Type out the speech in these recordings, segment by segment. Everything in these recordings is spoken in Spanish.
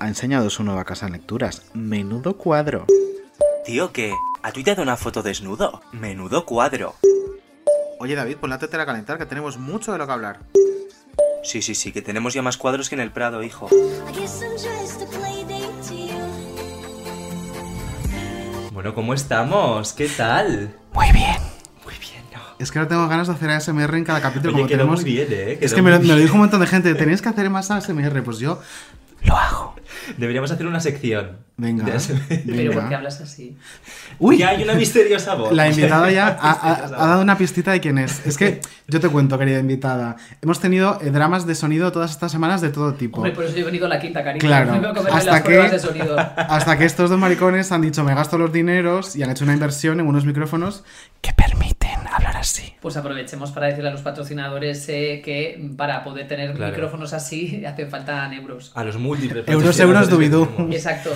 ha enseñado su nueva casa en lecturas. Menudo cuadro. Tío, ¿qué? ¿Ha tuiteado una foto desnudo? Menudo cuadro. Oye David, pon la tetera a calentar, que tenemos mucho de lo que hablar. Sí, sí, sí, que tenemos ya más cuadros que en el Prado, hijo. Bueno, ¿cómo estamos? ¿Qué tal? Muy bien. Muy bien, ¿no? Es que ahora tengo ganas de hacer ASMR en cada capítulo. Oye, como quedó tenemos... muy bien, ¿eh? Es que me lo, me lo dijo un montón de gente. Tenéis que hacer más ASMR. Pues yo Lo hago. Deberíamos hacer una sección. Venga. de. Pero. ¿por qué hablas así? Uy, Ya hay una misteriosa voz. la invitada ya ha, ha- Misteriosa ha dado una pistita de quién es. Es que yo te cuento, querida invitada. Hemos tenido eh, dramas de sonido todas estas semanas de todo tipo. Hombre, por eso yo he venido a la quinta, cariño. Claro. Hasta las que- pruebas de sonido. Hasta que estos dos maricones han dicho me gasto los dineros y han hecho una inversión en unos micrófonos Que permiten hablar así. Pues aprovechemos para decirle a los patrocinadores eh, que para poder tener Claro. micrófonos así hacen falta euros. A los múltiples. Euros, euros, tenemos. Exacto,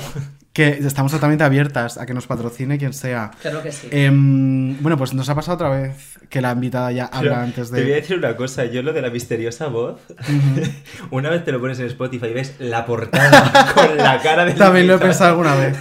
que estamos totalmente abiertas a que nos patrocine quien sea. claro que sí. Em, bueno, pues nos ha pasado otra vez que la invitada ya Pero habla antes Te voy a de... decir una cosa, yo lo de la misteriosa voz, una vez te lo pones en Spotify y ves la portada con la cara de También lo he pensado alguna vez.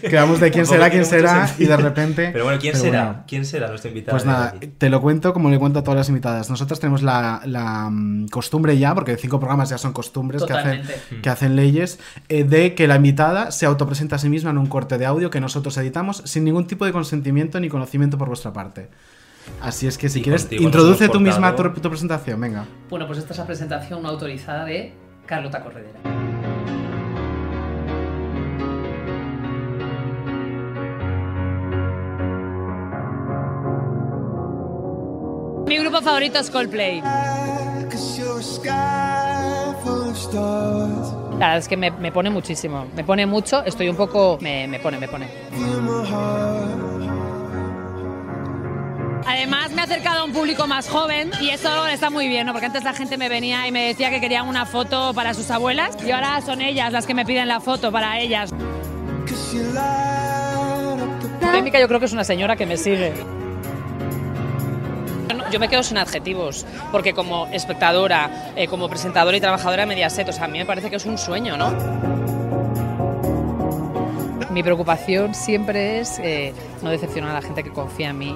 Quedamos de quién será, quién será y de repente... Pero bueno, ¿quién pero será? bueno. ¿Quién será nuestro invitado? Pues de nada, te lo cuento como le cuento a todas las invitadas. Nosotros tenemos la, la, mm, costumbre ya, porque cinco programas ya son costumbres que hacen, que hacen leyes, eh, de que la invitada se autopresenta a sí misma en un corte de audio que nosotros editamos sin ningún tipo de consentimiento ni conocimiento por vuestra parte. Así es que si Y quieres, introduce tú misma tu, tu presentación, venga. Bueno, pues esta es la presentación no autorizada de Carlota Corredera. Mi grupo favorito es Coldplay. La verdad es que me, me pone muchísimo. Me pone mucho, estoy un poco... Me, me pone, me pone. Además me ha acercado a un público más joven y eso está muy bien, ¿no? Porque antes la gente me venía y me decía que querían una foto para sus abuelas y ahora son ellas las que me piden la foto para ellas. Polémica yo creo que es una señora que me sigue. Yo me quedo sin adjetivos, porque como espectadora, eh, como presentadora y trabajadora de Mediaset, o sea, a mí me parece que es un sueño, ¿no? Mi preocupación siempre es eh, no decepcionar a la gente que confía en mí.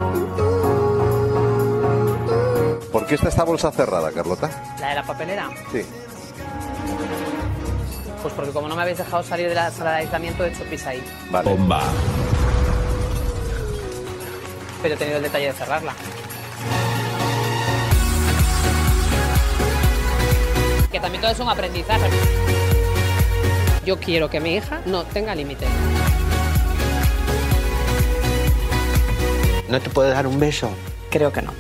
¿Por qué está esta bolsa cerrada, Carlota? La de la papelera, Sí. pues porque como no me habéis dejado salir de la sala de aislamiento, he hecho pis ahí, Vale. pero he tenido el detalle de cerrarla. Que también todo es un aprendizaje. Yo quiero que mi hija no tenga límite. ¿No te puedes dar un beso? Creo que no.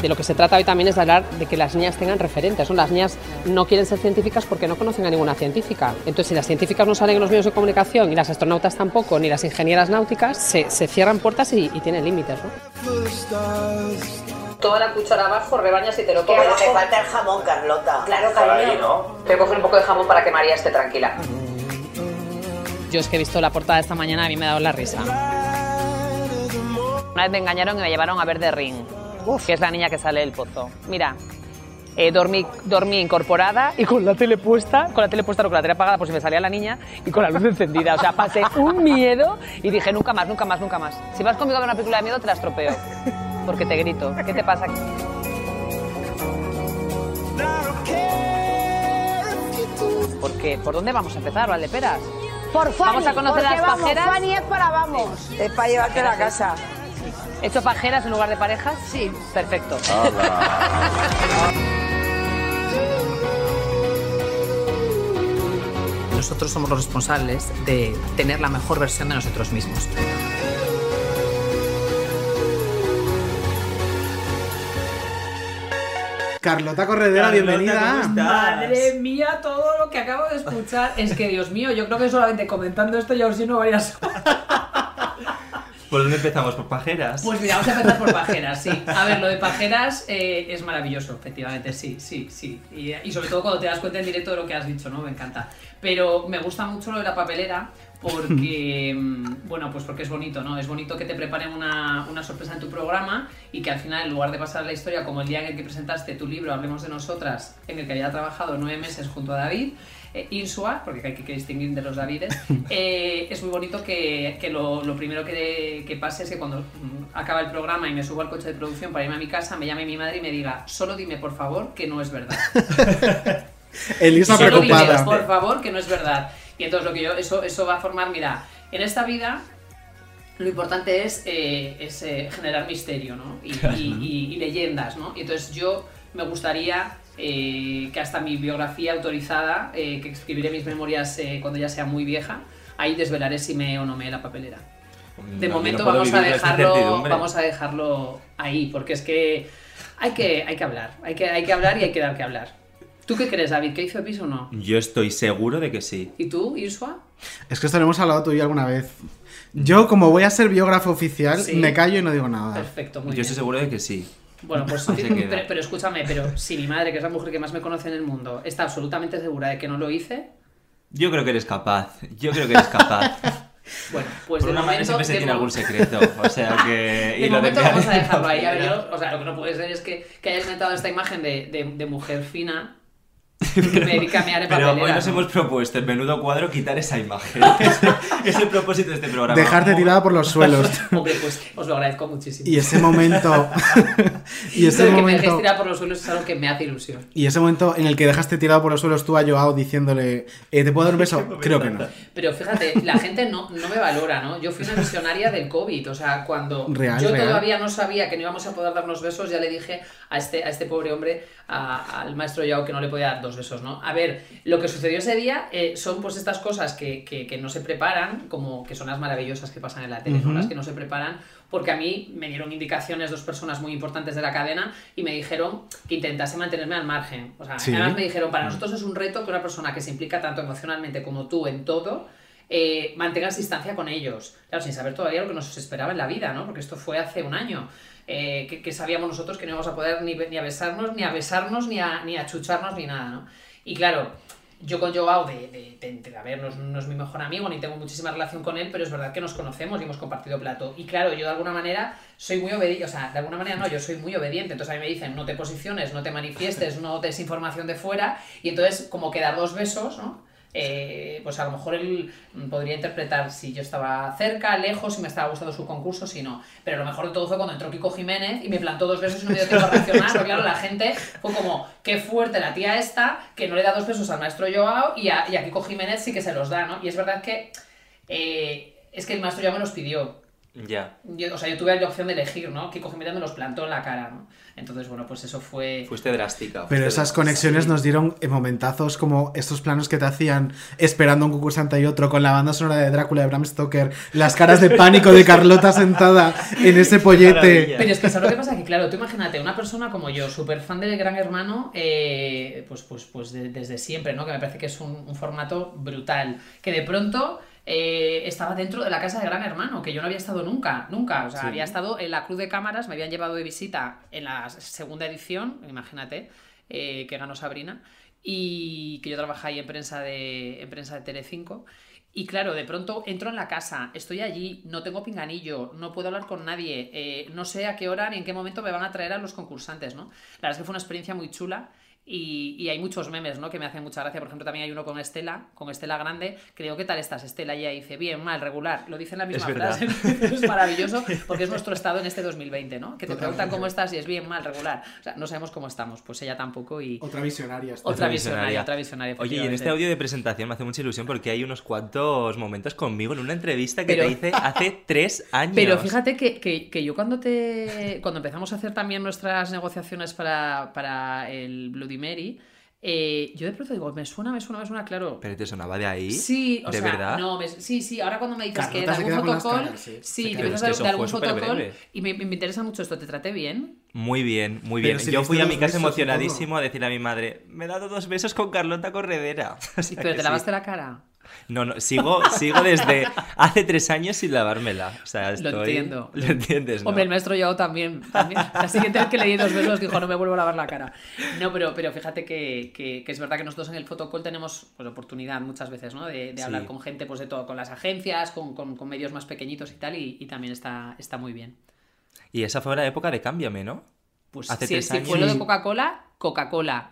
De lo que se trata hoy también es de hablar de que las niñas tengan referentes. ¿no? Las niñas no quieren ser científicas porque no conocen a ninguna científica. Entonces, si las científicas no salen en los medios de comunicación y las astronautas tampoco, ni las ingenieras náuticas, se, se cierran puertas y, y tienen límites. ¿no? Toda la cuchara abajo, rebañas y te lo Que no te falta el jamón, Carlota. Claro, cariño. Te voy a coger un poco de jamón para que María esté tranquila. Yo es que he visto la portada esta mañana, a mí me ha dado la risa. Una vez me engañaron y me llevaron a ver The Ring, que es la niña que sale del pozo. Mira, eh, dormí, dormí incorporada y con la tele puesta, con la tele puesta, no, con la tele apagada por si me salía la niña y con la luz encendida. O sea, pasé un miedo y dije, nunca más, nunca más, nunca más. Si vas conmigo a ver una película de miedo, te la estropeo. Porque te grito. ¿Qué te pasa? Porque, ¿por dónde vamos a empezar, Valdeperas? Por Fanny, Vamos a conocer porque las vamos, pajeras. Fanny es para vamos. Es para llevarte a la casa. ¿Hecho pajeras en lugar de parejas? Sí. Perfecto. Nosotros somos los responsables de tener la mejor versión de nosotros mismos. Carlota Corredera, Carlota, bienvenida. ¿cómo estás? Madre mía, todo lo que acabo de escuchar. Es que, Dios mío, yo creo que solamente comentando esto ya os lleno varias ¿Por dónde empezamos? ¿Por pajeras? Pues mira, vamos a empezar por pajeras, sí. A ver, lo de pajeras eh, es maravilloso, efectivamente, sí, sí, sí. Y, y sobre todo cuando te das cuenta en directo de lo que has dicho, ¿no? Me encanta. Pero me gusta mucho lo de la papelera porque, mm, bueno, pues porque es bonito, ¿no? Es bonito que te preparen una, una sorpresa en tu programa y que al final, en lugar de pasar la historia como el día en el que presentaste tu libro, Hablemos de Nosotras, en el que había trabajado nueve meses junto a David, eh, Insua, porque hay que, distinguir de los Davides, eh, es muy bonito que, que lo, lo primero que, que pase es que cuando mm, acaba el programa y me subo al coche de producción para irme a mi casa, me llame mi madre y me diga, solo dime por favor que no es verdad. Elisa Solo dime, por favor, que no es verdad. Y entonces lo que yo, eso, eso va a formar, mira, en esta vida lo importante es, eh, es eh, generar misterio, ¿no? Y, y- y- y leyendas, ¿no? Y entonces yo me gustaría eh, que hasta mi biografía autorizada, que escribiré mis memorias cuando ya sea muy vieja, ahí desvelaré si me o no me la papelera. De No, momento no vamos a dejarlo, vamos a dejarlo ahí, porque es que hay que, hay que hablar, hay que, hay que hablar y hay que dar que hablar. ¿Tú qué crees, David? ¿Que hizo Epis o no? Yo estoy seguro de que sí. ¿Y tú, Irsua? Es que esto lo hemos hablado tú y yo alguna vez. Yo, como voy a ser biógrafo oficial, Sí. me callo y no digo nada. Perfecto, muy Yo bien. estoy seguro de que sí. Bueno, pues pero, pero escúchame, pero si mi madre, que es la mujer que más me conoce en el mundo, está absolutamente segura de que no lo hice, Yo creo que eres capaz. Yo creo que eres capaz. bueno, pues Por de una madre momento, siempre se tiene algún secreto. O sea que. de y lo momento de vamos a dejarlo ahí. A ver, yo- o sea, lo que no puede ser es que, que hayas inventado esta imagen de, de, de mujer fina y me dedica a mear en Pero papelera, hoy nos ¿no? hemos propuesto en menudo cuadro quitar esa imagen. Ese es el propósito de este programa. Dejarte tirada por los suelos. Hombre, pues os lo agradezco muchísimo. Y ese momento. y ese de que me dejéis momento. tirar por los suelos es algo que me hace ilusión. Y ese momento en el que dejaste tirado por los suelos tú a Joao diciéndole, eh, ¿te puedo dar un beso? Creo que no. Pero fíjate, la gente no, no me valora, ¿no? Yo fui una visionaria del COVID, o sea, cuando Real, yo real. todavía no sabía que no íbamos a poder darnos besos, ya le dije a este, a este pobre hombre, a- al maestro Yao, que no le podía dar dos besos, ¿no? A ver, lo que sucedió ese día eh, son pues estas cosas que, que- que no se preparan, como que son las maravillosas que pasan en la tele. Las que no se preparan, porque a mí me dieron indicaciones dos personas muy importantes de la cadena y me dijeron que intentase mantenerme al margen. O sea, Sí. además me dijeron, para nosotros es un reto que una persona que se implica tanto emocionalmente como tú en todo, eh, mantengas distancia con ellos. Claro, sin saber todavía lo que nos esperaba en la vida, ¿no? Porque esto fue hace un año. Eh, que, sabíamos nosotros que no íbamos a poder ni, ni a besarnos, ni a besarnos, ni a, ni a chucharnos, ni nada, ¿no? Y claro, yo con Joao, de, de, de- de- a no es mi mejor amigo, ni tengo muchísima relación con él, pero es verdad que nos conocemos y hemos compartido plato. Y claro, yo de alguna manera soy muy obediente, o sea, de alguna manera no, yo soy muy obediente. Entonces a mí me dicen, no te posiciones, no te manifiestes, no des información de fuera. Y entonces, como que dar dos besos, ¿no? Eh, pues a lo mejor él podría interpretar si yo estaba cerca, lejos, si me estaba gustando su concurso, si no. Pero lo mejor de todo fue cuando entró Kiko Jiménez y me plantó dos besos y no me dio tiempo a reaccionar. Porque claro, la gente fue como, qué fuerte la tía esta, que no le da dos besos al maestro Joao y a, Kiko Jiménez sí que se los da, ¿no? Y es verdad que eh, es que el maestro Joao me los pidió. Ya. Yo, o sea, yo tuve la opción de elegir, ¿no? Kiko Jiménez me los plantó en la cara, ¿no? Entonces, bueno, pues eso fue... Fuiste drástica. Pero esas drástica. conexiones nos dieron en momentazos como estos planos que te hacían esperando un concursante y otro con la banda sonora de Drácula de Bram Stoker, las caras de pánico de Carlota sentada en ese pollete. Pero es que ¿sabes lo que pasa? Que claro, tú imagínate, una persona como yo, súper fan del Gran Hermano, eh, pues, pues, pues de- desde siempre, ¿no? Que me parece que es un, un formato brutal. Que de pronto eh, estaba dentro de la casa de Gran Hermano, que yo no había estado nunca, nunca. O sea, había estado en la Cruz de Cámaras, me habían llevado de visita en la segunda edición, imagínate, eh, que ganó Sabrina, y que yo trabajaba ahí en prensa de, en prensa de Telecinco. Y claro, de pronto entro en la casa, estoy allí, no tengo pinganillo, no puedo hablar con nadie, eh, no sé a qué hora ni en qué momento me van a traer a los concursantes, ¿no? La verdad es que fue una experiencia muy chula y, y hay muchos memes, ¿no? Que me hacen mucha gracia. Por ejemplo, también hay uno con Estela, con Estela Grande, que digo, ¿qué tal estás, Estela? Y ella dice, bien, mal, regular. Lo dice en la misma Es frase. es maravilloso porque es nuestro estado en este 2020, ¿no? Que te preguntan cómo estás y es bien, mal, regular. O sea, no sabemos cómo estamos. Pues ella tampoco y... Otra visionaria. esta. Otra visionaria, otra visionaria. Oye, y en este audio de presentación me hace mucha ilusión porque hay unos cuantos momentos conmigo en una entrevista que Pero- te hice hace tres años. Pero fíjate que, que- que yo cuando te cuando empezamos a hacer también nuestras negociaciones para, para el Bloody Mary, Eh, yo de pronto digo, me suena, me suena, me suena, claro. ¿Pero te sonaba de ahí? Sí, o ¿De sea, verdad? no, me- sí, sí, ahora cuando me dices que de algún fotocall, caras, sí. sí, te que de, algún fotocall y me, me interesa mucho esto, ¿te traté bien? Muy bien, muy Pero bien. si Yo fui a mi casa besos emocionadísimo a decirle a mi madre, me he dado dos besos con Carlota Corredera. O sea Pero te sí. lavaste la cara. No, no, sigo, sigo desde hace tres años sin lavármela. O sea, Lo estoy... entiendo. Lo entiendes, ¿no? Hombre, el maestro Yao también, también. La siguiente vez que le di dos besos dijo, no me vuelvo a lavar la cara. No, pero, pero fíjate que, que- que es verdad que nosotros en el fotocall tenemos pues, oportunidad muchas veces, ¿no? De, de Sí. hablar con gente, pues de todo, con las agencias, con, con- con medios más pequeñitos y tal, y, y también está, está muy bien. Y esa fue la época de Cámbiame, ¿no? Pues Hace si, tres si años. fue lo de Coca-Cola, Coca-Cola.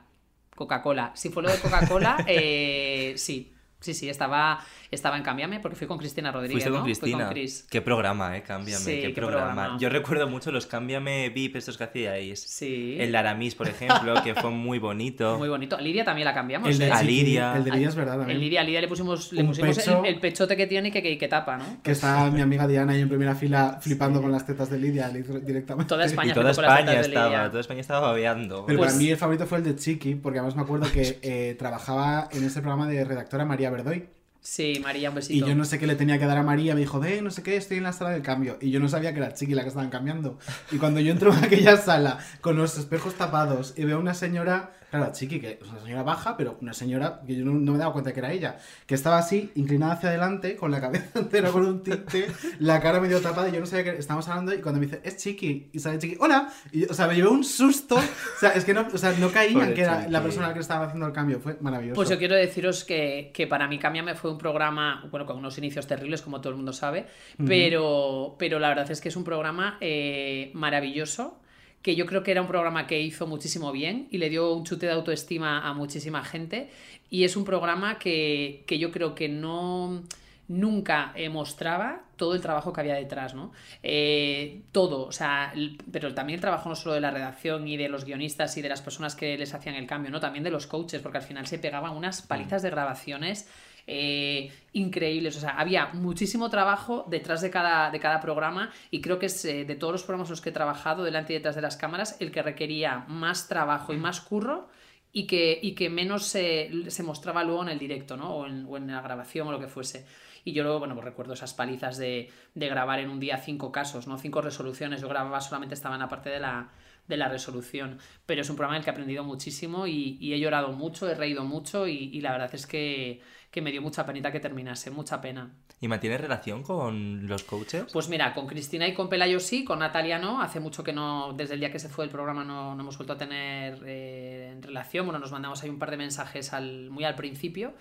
Coca-Cola. Si fue lo de Coca-Cola, eh, sí. Sí, sí, estaba, estaba en Cámbiame porque fui con Cristina Rodríguez. Fuiste con ¿no? Fui Cristina. Cris. Qué programa, eh, Cámbiame, Sí, qué, qué programa. programa. Yo recuerdo mucho los Cámbiame VIP estos que hacíais. Sí. El Aramis, por ejemplo, que fue muy bonito. Muy bonito. Lidia también la cambiamos. El de ¿eh? A Chiqui, Lidia. El de Lidia es verdad también. En Lidia, a Lidia le pusimos, le pusimos pecho. el, el pechote que tiene y que, que, que tapa, ¿no? Que está mi amiga Diana ahí en primera fila flipando con las tetas de Lidia li- directamente. Toda España Y toda España de estaba, toda España estaba babeando. Pero Pues- para mí el favorito fue el de Chiqui, porque además me acuerdo que eh, trabajaba en ese programa de redactora María Verdoy. Sí, María, un Y besito. yo no sé qué le tenía que dar a María, me dijo, ve, no sé qué, estoy en la sala del cambio. Y yo no sabía que era Chiqui la que estaban cambiando. Y cuando yo entro en aquella sala con los espejos tapados y veo a una señora, claro, Chiqui, que es una señora baja, pero una señora que yo no, no me daba cuenta que era ella, que estaba así, inclinada hacia adelante, con la cabeza entera con un tinte, la cara medio tapada, y yo no sabía que estábamos hablando. Y cuando me dice, es Chiqui, y sale Chiqui, hola, y, yo- o sea, me llevé un susto. O sea, es que no, o sea, no caí en que era Chiqui. la persona que estaba haciendo el cambio. Fue maravilloso. Pues yo quiero deciros que, que para mí Cámbiame fue un programa, bueno, con unos inicios terribles, como todo el mundo sabe, pero, pero la verdad es que es un programa eh, maravilloso, que yo creo que era un programa que hizo muchísimo bien y le dio un chute de autoestima a muchísima gente, y es un programa que, que yo creo que no nunca eh, mostraba todo el trabajo que había detrás, ¿no? Eh, todo, o sea, pero también el trabajo no solo de la redacción y de los guionistas y de las personas que les hacían el cambio, ¿no? También de los coaches, porque al final se pegaban unas palizas de grabaciones eh, increíbles, o sea, había muchísimo trabajo detrás de cada, de cada programa y creo que es eh, de todos los programas en los que he trabajado delante y detrás de las cámaras el que requería más trabajo y más curro y que, y que menos se, se mostraba luego en el directo, ¿no? O en, la grabación o lo que fuese. Y yo luego, bueno, pues recuerdo esas palizas de, de grabar en un día cinco casos, ¿no? Cinco resoluciones. Yo grababa solamente estaba en la parte de la, de la resolución. Pero es un programa en el que he aprendido muchísimo y, he llorado mucho, he reído mucho y la verdad es que, que me dio mucha penita que terminase, mucha pena. ¿Y mantienes relación con los coaches? Pues mira, con Cristina y con Pelayo sí, con Natalia no. Hace mucho que no, desde el día que se fue el programa no, no hemos vuelto a tener eh, relación. Bueno, nos mandamos ahí un par de mensajes al, muy al principio.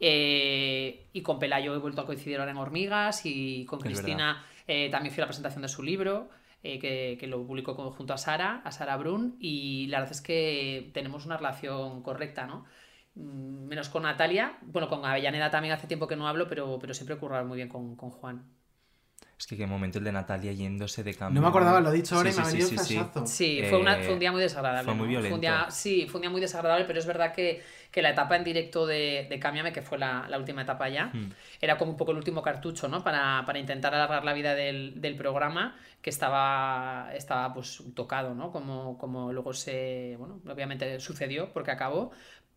Eh, y con Pelayo he vuelto a coincidir ahora en Hormigas y con Es Cristina eh, también fui a la presentación de su libro. eh, que, que lo publicó junto a Sara, a Sara Brun, y la verdad es que tenemos una relación correcta, ¿no? Mm, Menos con Natalia, bueno, con Avellaneda también hace tiempo que no hablo, pero, pero siempre he currado muy bien con, con Juan. Es que qué momento el de Natalia yéndose de cambio. No me acordaba, lo he dicho ahora Sí, y me ha sí, venido sí, un sí, sí. flashazo. Sí, fue, una- Eh, fue un día muy desagradable. fue muy ¿no? violento. un día- sí, fue un día muy desagradable, pero es verdad que, que la etapa en directo de, de Cámbiame, que fue la, la última etapa ya, Hmm. era como un poco el último cartucho, ¿no? Para, para intentar alargar la vida del, del programa, que estaba, estaba pues tocado, ¿no? Como, como luego se, bueno, obviamente sucedió porque acabó,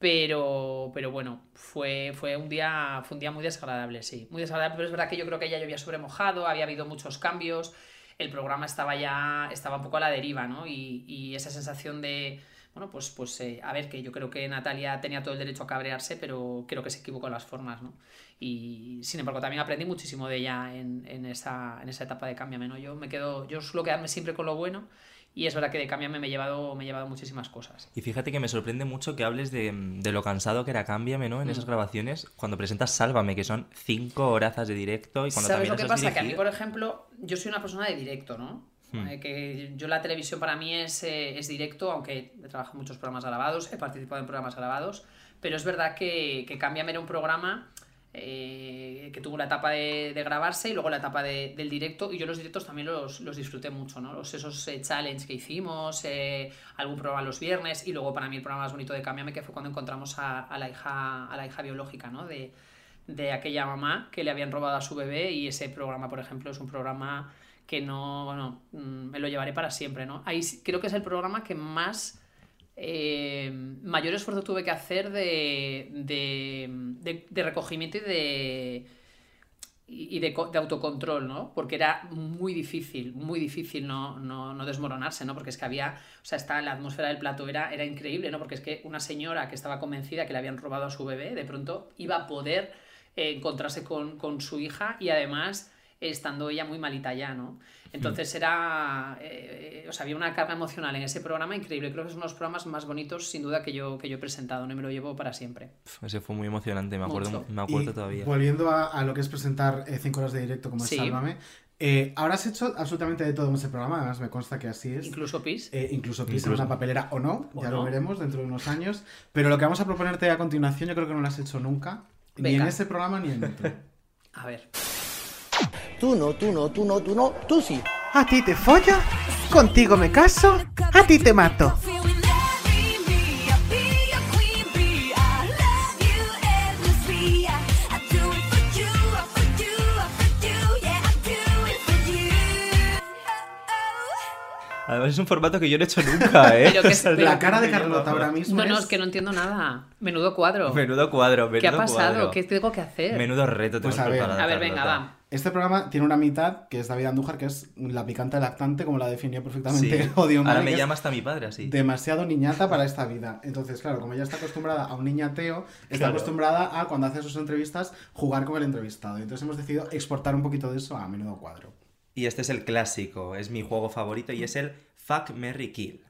pero, pero bueno, fue, fue, un día, fue un día muy desagradable, sí. Muy desagradable, pero es verdad que yo creo que ya llovía sobre mojado, había habido muchos cambios, el programa estaba ya, estaba un poco a la deriva, ¿no? Y, y esa sensación de, bueno, pues, pues eh, a ver, que yo creo que Natalia tenía todo el derecho a cabrearse, pero creo que se equivocó en las formas, ¿no? Y sin embargo también aprendí muchísimo de ella en, en, esa, en esa etapa de Cámbiame, ¿no? Yo me quedo, yo suelo quedarme siempre con lo bueno y es verdad que de Cámbiame me he llevado, me he llevado muchísimas cosas. Y fíjate que me sorprende mucho que hables de, de lo cansado que era Cámbiame, ¿no? En Mm. esas grabaciones, cuando presentas Sálvame, que son cinco horazas de directo y cuando ¿Sabes también lo que pasa? Que a mí, por ejemplo, yo soy una persona de directo, ¿no? Hmm. Eh, que yo la televisión para mí es, eh, es directo, aunque he trabajado en muchos programas grabados, he participado en programas grabados, pero es verdad que, que Cámbiame era un programa eh, que tuvo la etapa de, grabarse y luego la etapa de- del directo, y yo los directos también los, los disfruté mucho, ¿no? Los, esos eh, challenge que hicimos, eh, algún programa los viernes, y luego para mí el programa más bonito de Cámbiame, que fue cuando encontramos a, la, hija, a la hija biológica, ¿no? De, de aquella mamá que le habían robado a su bebé y ese programa, por ejemplo, es un programa que no, bueno, mm, me lo llevaré para siempre, ¿no? Ahí creo que es el programa que más eh, mayor esfuerzo tuve que hacer de- de recogimiento y de y de, de autocontrol, ¿no? Porque era muy difícil, muy difícil no, no, no desmoronarse, ¿no? Porque es que había, o sea, está, la atmósfera del plato era, era increíble, ¿no? Porque es que una señora que estaba convencida que le habían robado a su bebé, de pronto iba a poder eh, encontrarse con, con su hija y además estando ella muy malita ya, ¿no? Entonces era, eh, eh, o sea, había una carga emocional en ese programa increíble. Creo que es uno de los programas más bonitos, sin duda, que yo, que yo he presentado, ¿no? Me lo llevo para siempre. Ese fue muy emocionante, me acuerdo, Mucho. me acuerdo Y todavía. Volviendo a, a lo que es presentar 5 horas de directo como es Sí. Sálvame, eh, ahora has hecho absolutamente de todo en ese programa, además me consta que así es. Incluso PIS. Eh, incluso pisa Incluso. una papelera o no, O ya no. lo veremos dentro de unos años. Pero lo que vamos a proponerte a continuación, yo creo que no lo has hecho nunca, ni en ese programa ni en otro. A ver. Tú no, tú no, tú no, tú no, tú sí. ¿A ti te follo? ¿Contigo me caso? ¿A ti te mato? Además es un formato que yo no he hecho nunca, ¿eh? Pero que- O sea, pero- La cara de Carlota ahora mismo No, no, es... que no entiendo nada. Menudo cuadro. Menudo cuadro, menudo ¿Qué ha pasado? cuadro. ¿Qué tengo que hacer? Menudo reto Pues tenemos a ver. preparado, A ver, venga, Carlota. va. Este programa tiene una mitad, que es David Andújar, que es la picante lactante, como la definió perfectamente Sí. Odio Ahora me llama hasta mi padre así. demasiado niñata para esta vida. Entonces, claro, como ella está acostumbrada a un niñateo, está Claro. acostumbrada a, cuando hace sus entrevistas, jugar con el entrevistado. Entonces hemos decidido exportar un poquito de eso a menudo cuadro. Y este es el clásico, es mi juego favorito y es el Fuck, Mary Kill.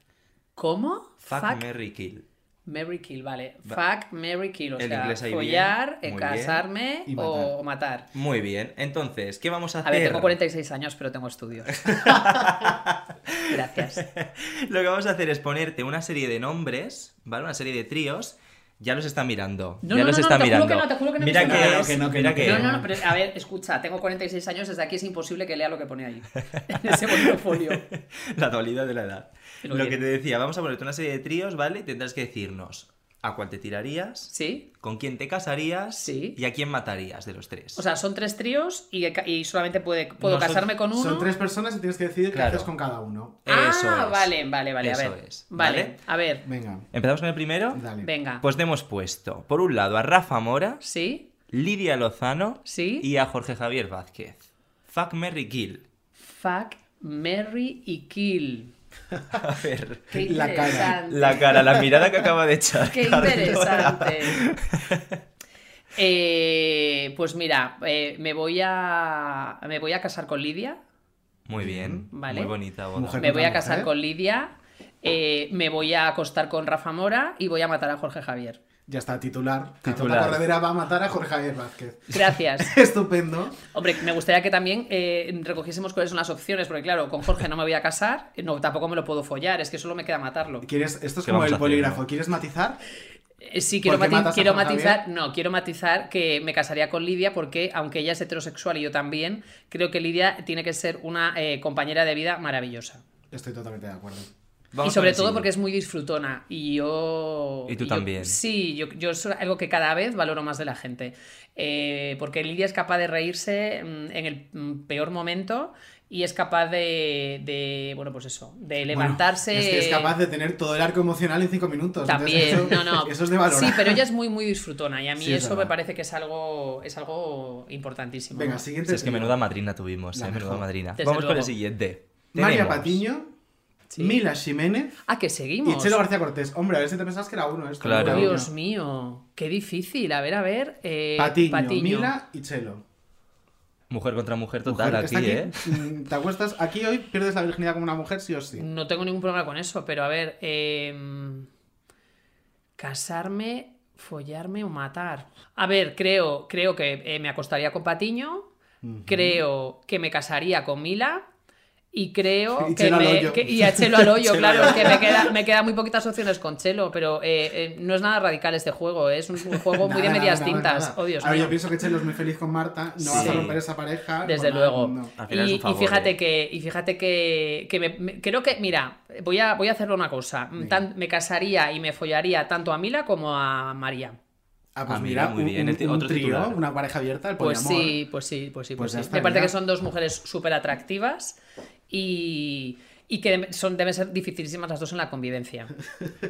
¿Cómo? Fuck, Mary Kill. Mary Kill, vale. Va- Fuck, Mary Kill. O El sea, follar, bien, eh, casarme bien. O matar. Muy bien, entonces, ¿qué vamos a hacer? A ver, tengo 46 años, pero tengo estudios. Gracias. Lo que vamos a hacer es ponerte una serie de nombres, ¿vale? Una serie de tríos. Ya los están mirando. No, ya no, los no, no, están te juro mirando. que no, te juro que no Mira que, es- Que no, que mira no, que- No, no, no, pero a ver, escucha, tengo 46 años, desde aquí es imposible que lea lo que pone ahí. En ese portafolio. La dualidad de la edad. Pero Lo bien. que te decía, vamos a ponerte una serie de tríos, ¿vale? Y tendrás que decirnos a cuál te tirarías, ¿Sí? con quién te casarías Sí. y a quién matarías de los tres. O sea, son tres tríos y, y solamente puede, puedo No, son- casarme con uno. Son tres personas y tienes que decidir Claro. qué haces con cada uno. Ah, Eso es. vale, vale, vale. Eso a ver. es, Vale, ¿vale? a ver. Venga, ¿Empezamos con el primero? dale. Venga. Pues te hemos puesto, por un lado, a Rafa Mora, ¿Sí? Lidia Lozano Sí. y a Jorge Javier Vázquez. Fuck, Mary Kill. Fuck, Mary y Kill. A ver, Qué La cara. la cara, la mirada que acaba de echar. Qué interesante. Eh, pues mira, eh, me voy a me voy a casar con Lidia. Muy bien, Vale. muy bonita boda. Mujer Me voy a casar mujer. con Lidia. eh, me voy a acostar con Rafa Mora y voy a matar a Jorge Javier. Ya está, titular. Titular. La Corredera va a matar a Jorge Javier Vázquez. Gracias. Estupendo. Hombre, me gustaría que también eh, recogiésemos cuáles son las opciones, porque claro, con Jorge no me voy a casar, no, tampoco me lo puedo follar, es que solo me queda matarlo. ¿Quieres, esto es ¿Qué como el hacer, polígrafo. no? ¿Quieres matizar? Eh, Sí, quiero, ¿Por qué mati- matas a quiero Jorge matizar, Javier? no, quiero matizar que me casaría con Lidia porque, aunque ella es heterosexual y yo también, creo que Lidia tiene que ser una eh, compañera de vida maravillosa. Estoy totalmente de acuerdo. Vamos y sobre con todo porque es muy disfrutona. Y yo. Y tú yo- también. sí, yo, yo es algo que cada vez valoro más de la gente. Eh, porque Lidia es capaz de reírse mm, en el mm, peor momento y es capaz de. de, bueno, pues eso, de levantarse. Bueno, es que es capaz de tener todo el arco emocional en cinco minutos. También, Entonces, eso, no, no. Eso es de valorar. Sí, pero ella es muy, muy disfrutona y a mí Sí, eso me parece que es algo, es algo importantísimo. Venga, siguiente. Si es que menuda madrina tuvimos, eh, menuda madrina. Desde Vamos con luego. el siguiente. María Tenemos- Patiño, Sí. Mila Ximénez Ah, que y seguimos. Chelo García Cortés. Hombre, a ver si te pensabas que era uno esto. Claro. Dios mío, qué difícil. A ver, a ver. eh, Patiño, Mila y Chelo. Mujer contra mujer total Mujer aquí, ¿eh? mm, Te acuestas aquí hoy, pierdes la virginidad como una mujer, sí o sí. No tengo ningún problema con eso, pero a ver. em, casarme, follarme o matar. A ver, creo, creo que eh, me acostaría con Patiño. Creo que me casaría con Mila. Y creo Y que me. que- y a Chelo al hoyo, claro, que me queda, me quedan muy poquitas opciones con Chelo, pero eh, eh, no es nada radical este juego, ¿eh? es un, un juego muy de medias nada, tintas. nada. Oh, Dios a ver, mío. yo pienso que Chelo es muy feliz con Marta. No vas Sí. a romper esa pareja. Desde luego. Y, un favor, y fíjate eh. que, y fíjate que, que me- me- creo que, mira, voy a, voy a hacerle una cosa. Tan- me casaría y me follaría tanto a Mila como a María. Ah, pues Ah, mira, mira, muy un, bien, un- un otro trío, titular. una pareja abierta, el Pues poliamor. sí, pues sí, pues sí, Pues pues, sí. Me parece que son dos mujeres súper atractivas y, y que son, deben ser dificilísimas las dos en la convivencia.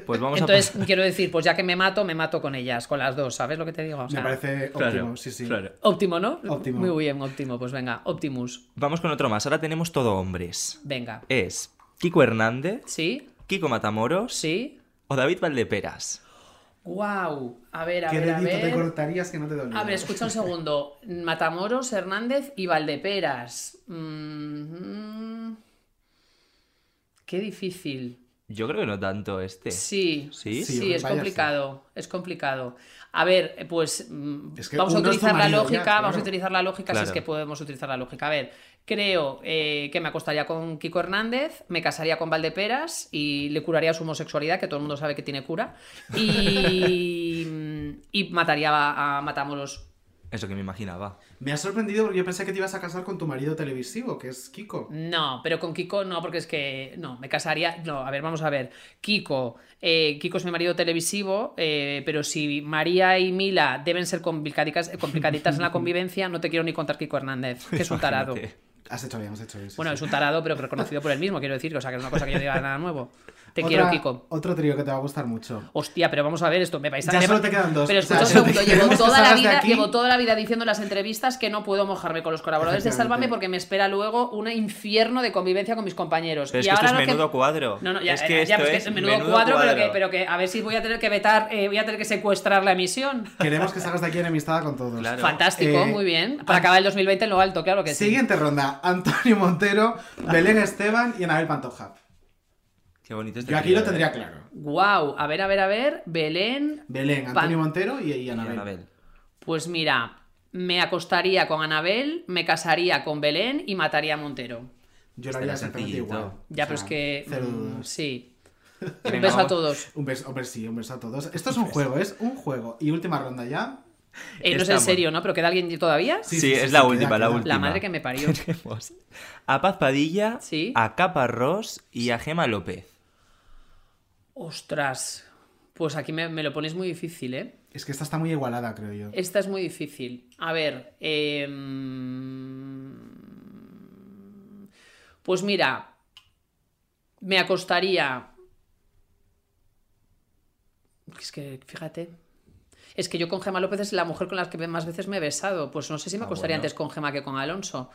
Pues vamos Entonces, a... quiero decir, pues ya que me mato, me mato con ellas, con las dos, ¿sabes lo que te digo? O sea, Me parece óptimo, Claro, sí, sí. claro. Óptimo, ¿no? Óptimo. Muy bien, óptimo. Pues venga, Optimus. Vamos con otro más. Ahora tenemos todo hombres. Venga. Es Kiko Hernández, ¿Sí? Kiko Matamoros ¿Sí? o David Valdeperas. Wow. A ver, a ¿Qué ver, a dedito te ver. cortarías que no te doliera? A ver, escucha un segundo. Matamoros, Hernández y Valdeperas. Mm, Qué difícil. Yo creo que no tanto este. Sí, ¿Sí? Sí, sí, es complicado, es complicado. A ver, pues Es que vamos a es tu utilizar la lógica, vamos a utilizar la lógica si es que podemos utilizar la lógica. A ver, creo eh, que me acostaría con Kiko Hernández, me casaría con Valdeperas y le curaría su homosexualidad, que todo el mundo sabe que tiene cura, y, y mataría a, a Matamoros. Eso que me imaginaba. Me ha sorprendido porque yo pensé que te ibas a casar con tu marido televisivo, que es Kiko. No, pero con Kiko no, porque es que no, me casaría. No, a ver, vamos a ver. Kiko, eh, Kiko es mi marido televisivo, eh, pero si María y Mila deben ser complicadicas- eh, complicaditas en la convivencia, no te quiero ni contar Kiko Hernández, que es un tarado. Imagínate. Has hecho bien, has hecho bien. sí, Bueno, sí. es un tarado, pero reconocido por él mismo, quiero decir, o sea, que es una cosa que yo diga nada nuevo. Te Otra- quiero, Kiko. Otro trío que te va a gustar mucho. Hostia, pero vamos a ver esto, me vais a... Ya me- solo te quedan dos. Pero O sea, escucha un solo te- segundo, llevo toda, la vida, aquí. llevo toda la vida diciendo en las entrevistas que no puedo mojarme con los colaboradores de. Sálvame porque me espera luego un infierno de convivencia con mis compañeros. Pero es y que esto ahora es menudo cuadro. No, no, ya, es ya, que ya, esto pues que es menudo, cuadro, Pero, que, cuadro. pero que a ver si voy a tener que vetar, eh, voy a tener que secuestrar la emisión. Queremos que salgas de aquí enemistada con todos. Claro. Fantástico, Eh, muy bien. Para acabar el 2020 en lo alto, claro que sí. Siguiente ronda. Antonio Montero, Belén Esteban y Anabel Pantoja. Qué bonito este Yo aquí lo eh. tendría claro. Wow, a ver, a ver, a ver, Belén. Belén, Pan- Antonio Montero y, y Anabel. Anabel. Pues mira, me acostaría con Anabel, me casaría con Belén y mataría a Montero. Yo lo haría exactamente igual. Ya, O pero es que. Cero mm, dudas. Sí. Un beso a todos. Un beso, hombre, sí, un beso a todos. Esto es un juego, es un juego. Y última ronda ya. Eh, no es en serio, ¿no? ¿Pero queda alguien todavía? Sí, Sí, sí, es sí, la sí, última, queda, la queda. última. La madre que me parió. Tenemos a Paz Padilla, Sí. a Capa Ross y a Gema López. Ostras. Pues aquí me, me lo pones muy difícil, ¿eh? Es que esta está muy igualada, creo yo. Esta es muy difícil. A ver. em, Pues mira. Me acostaría. Es que, fíjate. Es que yo con Gema López es la mujer con la que más veces me he besado. Pues no sé si me Ah, acostaría bueno. antes con Gema que con Alonso.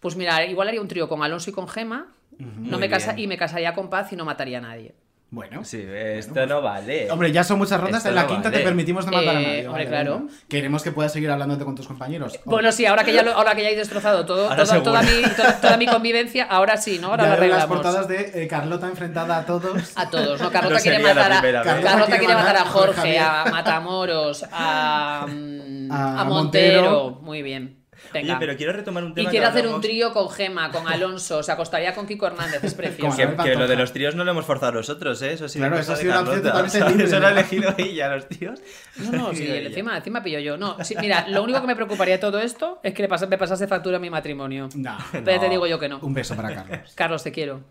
Pues mira, igual haría un trío con Alonso y con Gema. no me casa y me casaría con Paz y no mataría a nadie. Bueno. Sí, esto no vale. Hombre, ya son muchas rondas. Esto en la no quinta vale. te permitimos no matar a Eh, nadie. hombre, claro. venga. Queremos que puedas seguir hablándote con tus compañeros. Bueno, sí, ahora que ya, lo- ahora que ya he destrozado todo, toda, mi, toda, toda mi convivencia, ahora sí, ¿no? Ahora ya lo las portadas de eh, Carlota enfrentada a todos. A todos, ¿no? Carlota No quiere matar a. Carlota, Carlota quiere matar a Jorge, a Matamoros, a, mm, A a Montero. Montero. Muy bien. Oye, Venga. pero quiero retomar un y tema quiere que hacer un trío con Gema, con Alonso, se acostaría con Kiko Hernández, es precioso. Que, lo de los tríos no lo hemos forzado nosotros, ¿eh? Eso sí. Claro, eso ha sido una totalmente libre, Eso lo ha ¿no? elegido ella, los tíos. No, no, sí, encima, encima pillo yo. No, sí, mira, lo único que me preocuparía de todo esto es que le pas- me pasase factura a mi matrimonio. No. Pero te digo yo que no. Un beso para Carlos. Carlos, te quiero.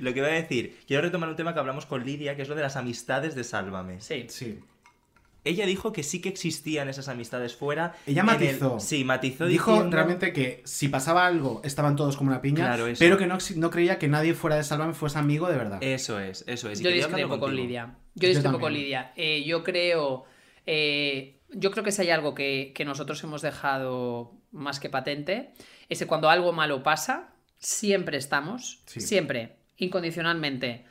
Lo que voy a decir, quiero retomar un tema que hablamos con Lidia, que es lo de las amistades de Sálvame. Sí. Sí. Ella dijo que sí que existían esas amistades fuera. Ella el- matizó. Sí, matizó Dijo diciendo- realmente que si pasaba algo estaban todos como una piña, Claro, eso. pero que no, no creía que nadie fuera de Sálvame fuese amigo de verdad. Eso es, eso es. y Yo discrepo con. Lidia. Yo discrepo con. Lidia. Eh, yo creo. eh, yo creo que si hay algo que, que nosotros hemos dejado más que patente, es que cuando algo malo pasa, siempre estamos, Sí. siempre, incondicionalmente.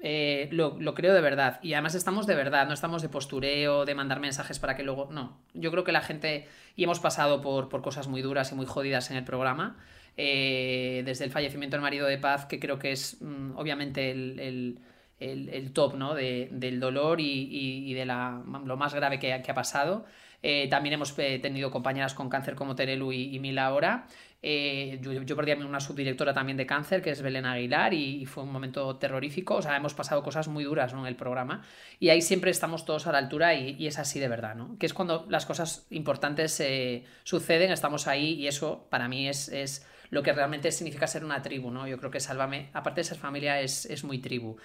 Eh, lo, creo de verdad. Y además estamos de verdad, no estamos de postureo, de mandar mensajes para que luego. No. Yo creo que la gente. Y hemos pasado por, por cosas muy duras y muy jodidas en el programa. eh, desde el fallecimiento del marido de Paz, que creo que es mm, obviamente el, el- el- top ¿no? de- del dolor y, y- de la, lo más grave que, ha- pasado. Eh, también hemos tenido compañeras con cáncer como Terelu y, y Mila ahora. Eh, yo, yo perdí a una subdirectora también de cáncer, que es Belén Aguilar, y, y fue un momento terrorífico. O sea, hemos pasado cosas muy duras ¿no? en el programa. Y ahí siempre estamos todos a la altura y, y es así de verdad, ¿no? Que es cuando las cosas importantes eh, suceden, estamos ahí y eso para mí es, es lo que realmente significa ser una tribu, ¿no? Yo creo que Sálvame, aparte de ser familia, es, es muy tribu.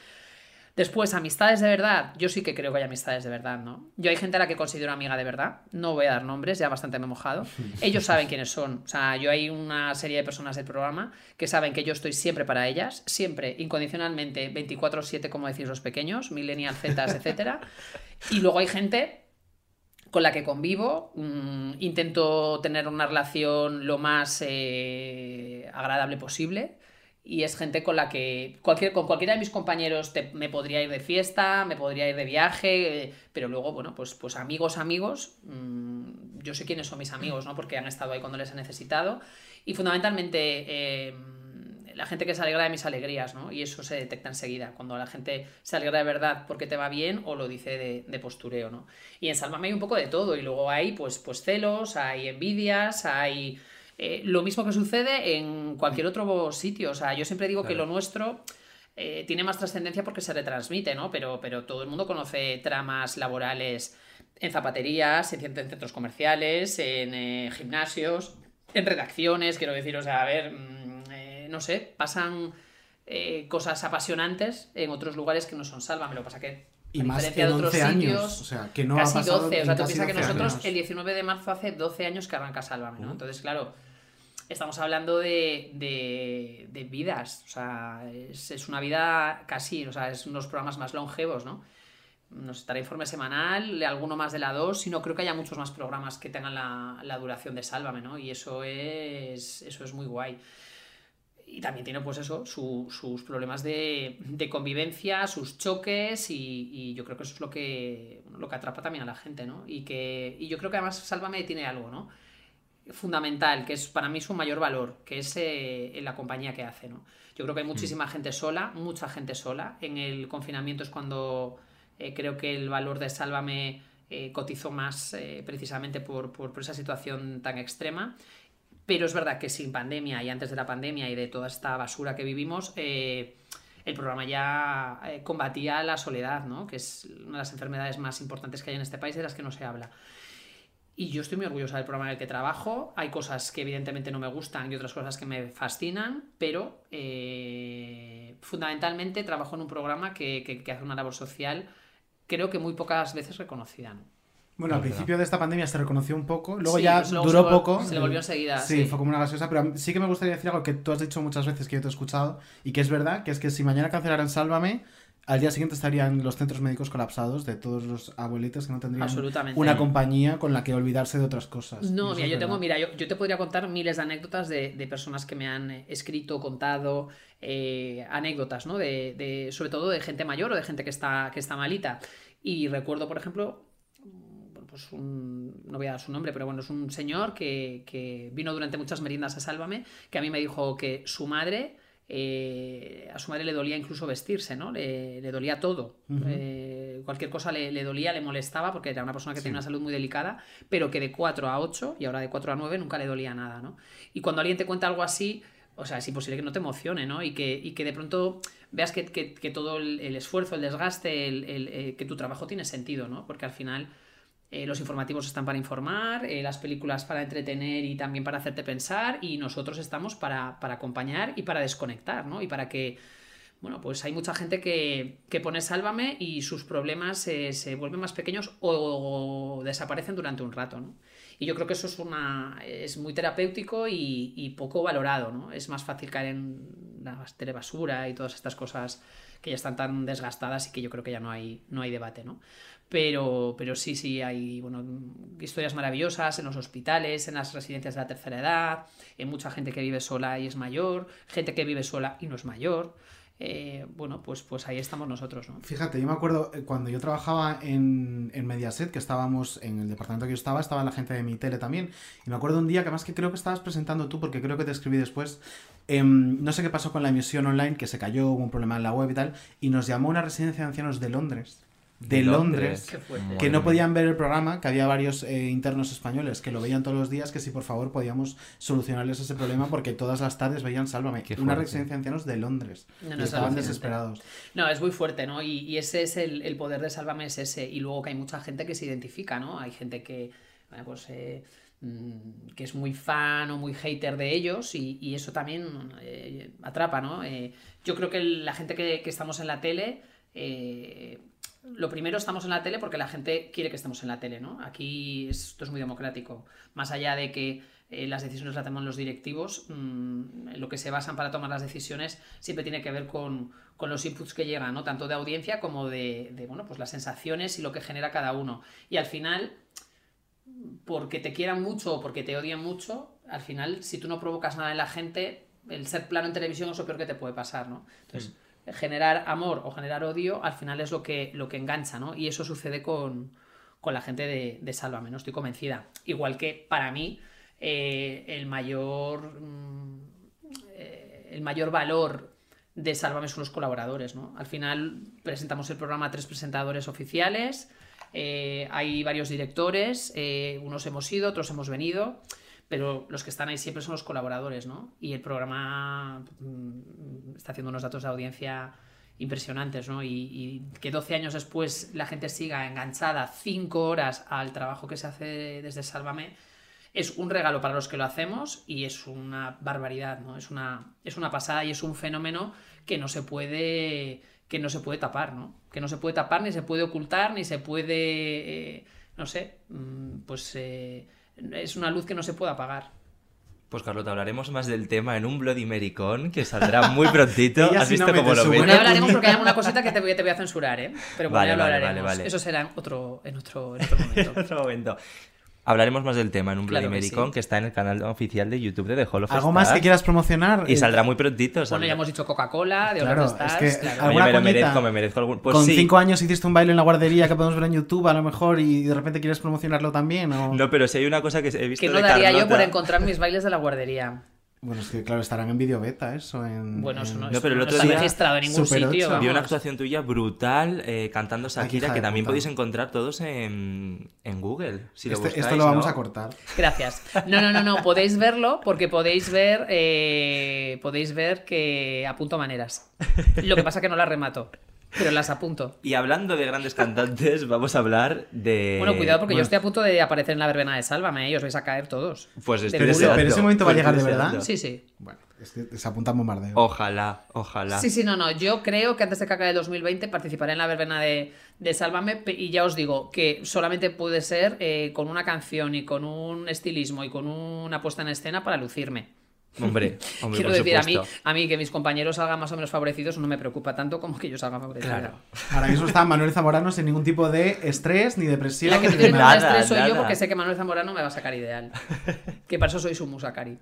Después, amistades de verdad. Yo sí que creo que hay amistades de verdad, ¿no? Yo hay gente a la que considero amiga de verdad. No voy a dar nombres, ya bastante me he mojado. Ellos saben quiénes son. O sea, yo hay una serie de personas del programa que saben que yo estoy siempre para ellas, siempre, incondicionalmente, 24-7, como decís los pequeños, millennial, zetas, etcétera. Y luego hay gente con la que convivo, mm, intento tener una relación lo más eh, agradable posible y es gente con la que cualquier, con cualquiera de mis compañeros me podría ir de fiesta, me podría ir de viaje, eh, pero luego, bueno, pues, pues amigos, amigos, mm, yo sé quiénes son mis amigos, ¿no? Porque han estado ahí cuando les he necesitado y fundamentalmente eh, la gente que se alegra de mis alegrías, ¿no? Y eso se detecta enseguida, cuando la gente se alegra de verdad porque te va bien o lo dice de, de postureo, ¿no? Y en Sálvame hay un poco de todo y luego hay pues, pues celos, hay envidias, hay... eh, lo mismo que sucede en cualquier otro sitio. O sea, yo siempre digo que lo nuestro eh, tiene más trascendencia porque se retransmite, ¿no? Pero, pero todo el mundo conoce tramas laborales en zapaterías, en, centros comerciales, en eh, gimnasios, en redacciones, quiero decir, o sea, a ver, mm, eh, no sé, pasan cosas apasionantes en otros lugares que no son Sálvame. Lo que pasa que Y a más otros 11 años, sitios, o sea, que no ha casi pasado 12. O sea, tú piensas que 12 nosotros años. el 19 de marzo hace 12 años que arranca Sálvame, ¿no? Entonces, claro, estamos hablando de, de, de vidas. O sea, es, es una vida casi, o sea, es unos programas más longevos, ¿no? Nos estará informe semanal, alguno más de la 2, y no creo que haya muchos más programas que tengan la, la duración de Sálvame, ¿no? Y eso es, eso es muy guay. Y también tiene, pues eso, su- sus problemas de, de convivencia, sus choques, y, y yo creo que eso es lo que, lo que atrapa también a la gente, ¿no? Y, que, y yo creo que además Sálvame tiene algo, ¿no? fundamental, que es para mí su mayor valor, que es eh, la compañía que hace, ¿no? Yo creo que hay muchísima gente sola, mucha gente sola. En el confinamiento es cuando eh, creo que el valor de Sálvame eh, cotizó más eh, precisamente por, por, por esa situación tan extrema. Pero es verdad que sin pandemia y antes de la pandemia y de toda esta basura que vivimos, eh, el programa ya eh, combatía la soledad, ¿no? que es una de las enfermedades más importantes que hay en este país de las que no se habla. Y yo estoy muy orgullosa del programa en el que trabajo. Hay cosas que evidentemente no me gustan y otras cosas que me fascinan, pero eh, fundamentalmente trabajo en un programa que, hace una labor social, creo que muy pocas veces reconocida. ¿no? Bueno, al principio de esta pandemia se reconoció un poco, luego Sí, ya pues luego duró se poco. se le volvió enseguida, Sí, sí. fue como una gaseosa, pero sí que me gustaría decir algo que tú has dicho muchas veces que yo te he escuchado y que es verdad, que es que si mañana cancelaran Sálvame, al día siguiente estarían los centros médicos colapsados de todos los abuelitos que no tendrían Absolutamente. una compañía con la que olvidarse de otras cosas. No, mira, yo tengo, mira, yo, yo te podría contar miles de anécdotas de, de personas que me han eh, escrito, contado, eh, anécdotas, ¿no? De, de- sobre todo de gente mayor o de gente que está, que está malita. Y recuerdo, por ejemplo, pues un, no voy a dar su nombre, pero bueno, es un señor que, que vino durante muchas meriendas a Sálvame, que a mí me dijo que su madre, eh, a su madre le dolía incluso vestirse, ¿no? Le, le dolía todo. Eh, cualquier cosa le, le dolía, le molestaba, porque era una persona que Sí. tenía una salud muy delicada, pero que de 4 a 8 y ahora de 4 a 9 nunca le dolía nada, ¿no? Y cuando alguien te cuenta algo así, o sea, es imposible que no te emocione, ¿no? Y que, y que de pronto veas que, que- que todo el, el esfuerzo, el desgaste, el, el, eh, que tu trabajo tiene sentido, ¿no? Porque al final eh, los informativos están para informar, eh, las películas para entretener y también para hacerte pensar, y nosotros estamos para, para acompañar y para desconectar, ¿no? Y para que, bueno, pues hay mucha gente que, que pone Sálvame y sus problemas eh, se vuelven más pequeños o, desaparecen durante un rato, ¿no? Y yo creo que eso es, una, es muy terapéutico y, y poco valorado, ¿no? Es más fácil caer en la telebasura y todas estas cosas que ya están tan desgastadas y que yo creo que ya no hay, no hay debate, ¿no? Pero, pero sí, sí, hay bueno, historias maravillosas en los hospitales, en las residencias de la tercera edad, en mucha gente que vive sola y es mayor, gente que vive sola y no es mayor. Eh, bueno, pues, pues ahí estamos nosotros, ¿no? Fíjate, yo me acuerdo eh, cuando yo trabajaba en, en Mediaset, que estábamos en el departamento que yo estaba, estaba la gente de mi tele también. Y me acuerdo un día que además que creo que estabas presentando tú, porque creo que te escribí después. em, no sé qué pasó con la emisión online, que se cayó, hubo un problema en la web y tal. Y nos llamó una residencia de ancianos de Londres. De, De Londres. Que no podían ver el programa, que había varios eh, internos españoles que lo veían todos los días, que si por favor podíamos solucionarles ese problema porque todas las tardes veían Sálvame. Qué Una fuerte. residencia de ancianos de Londres. No, no, y es estaban desesperados. No, es muy fuerte, ¿no? Y, y ese es el, el poder de Sálvame, es ese. Y luego que hay mucha gente que se identifica, ¿no? Hay gente que, bueno, pues, eh, mm, que es muy fan o muy hater de ellos y, y eso también eh, atrapa, ¿no? Eh, yo creo que la gente que, que estamos en la tele eh, lo primero estamos en la tele porque la gente quiere que estemos en la tele, ¿no? Aquí esto es muy democrático. Más allá de que eh, las decisiones las toman los directivos, mm, lo que se basan para tomar las decisiones siempre tiene que ver con, con los inputs que llegan, ¿no? Tanto de audiencia como de, bueno, pues las sensaciones y lo que genera cada uno. Y al final, porque te quieran mucho o porque te odian mucho, al final, si tú no provocas nada en la gente, el ser plano en televisión es lo peor que te puede pasar, ¿no? Entonces, generar amor o generar odio, al final es lo que, lo que engancha, ¿no? Y eso sucede con, con la gente de, de Sálvame, ¿no? Estoy convencida. Igual que para mí, eh, el mayor. mm, eh, el mayor valor de Sálvame son los colaboradores, ¿no? Al final presentamos el programa a tres presentadores oficiales, eh, hay varios directores, unos hemos ido, otros hemos venido, pero los que están ahí siempre son los colaboradores, ¿no? Y el programa mm, está haciendo unos datos de audiencia impresionantes, ¿no? Y, que 12 años después la gente siga enganchada 5 horas al trabajo que se hace desde Sálvame, es un regalo para los que lo hacemos y es una barbaridad, ¿no? Es una, es una pasada y es un fenómeno que no se puede que no se puede tapar, ¿no? Que no se puede tapar, ni se puede ocultar, ni se puede, eh, no sé, mm, pues eh, es una luz que no se puede apagar. Pues Carlota, hablaremos más del tema en un Bloody Maricón que saldrá muy prontito. ¿Has no visto mete cómo lo veo? Bueno, hablaremos porque hay una cosita que te voy, te voy a censurar, ¿eh? Pero bueno, Vale, ya lo vale, hablaremos. vale, vale. Eso será en otro, en otro, en otro momento. En otro momento. Hablaremos más del tema en un Claro Bloody que Maricón sí. que está en el canal oficial de YouTube de The Hall of ¿Algo más que quieras promocionar? Y saldrá muy prontito. Bueno, saldrá. ya hemos dicho Coca-Cola, de Claro, es Stars, que claro. Oye, ¿Alguna me lo merezco, me merezco algún... Pues Con sí. cinco años hiciste un baile en la guardería que podemos ver en YouTube a lo mejor y de repente quieres promocionarlo también o... No, pero si hay una cosa que he visto Que no de daría yo por encontrar mis bailes de la guardería. Bueno, es que claro, estarán en vídeo beta eso en... Bueno, eso no, No, pero el no otro está día- registrado en ningún sitio. Vi una actuación tuya brutal eh, cantando Shakira que también puta. podéis encontrar todos en, en Google. Si lo Este- buscáis, esto lo vamos ¿no? a cortar. Gracias. No, no, no, no, podéis verlo porque podéis ver, eh, podéis ver que apunto maneras. Lo que pasa que no las remato, pero las apunto. Y hablando de grandes cantantes, vamos a hablar de. Bueno, cuidado porque bueno, yo estoy a punto de aparecer en la verbena de Sálvame, ¿eh? y os vais a caer todos. Pues estoy. Pero ese momento va a llegar de verdad. Sí, sí. Bueno, es que se apunta a bombardeo. Ojalá, ojalá. Sí, sí, no, no. Yo creo que antes de que acabe el 2020 participaré en la verbena de, de Sálvame y ya os digo que solamente puede ser eh, con una canción y con un estilismo y con una puesta en escena para lucirme. Hombre, hombre, Quiero por decir, a mí, a mí que mis compañeros salgan más o menos favorecidos no me preocupa tanto como que yo salga favorecida. Claro. Ahora mismo está Manuel Zamorano sin ningún tipo de estrés ni depresión. La que tiene nada. estrés soy yo porque sé que Manuel Zamorano me va a sacar ideal. Que para eso soy su musa, Cari.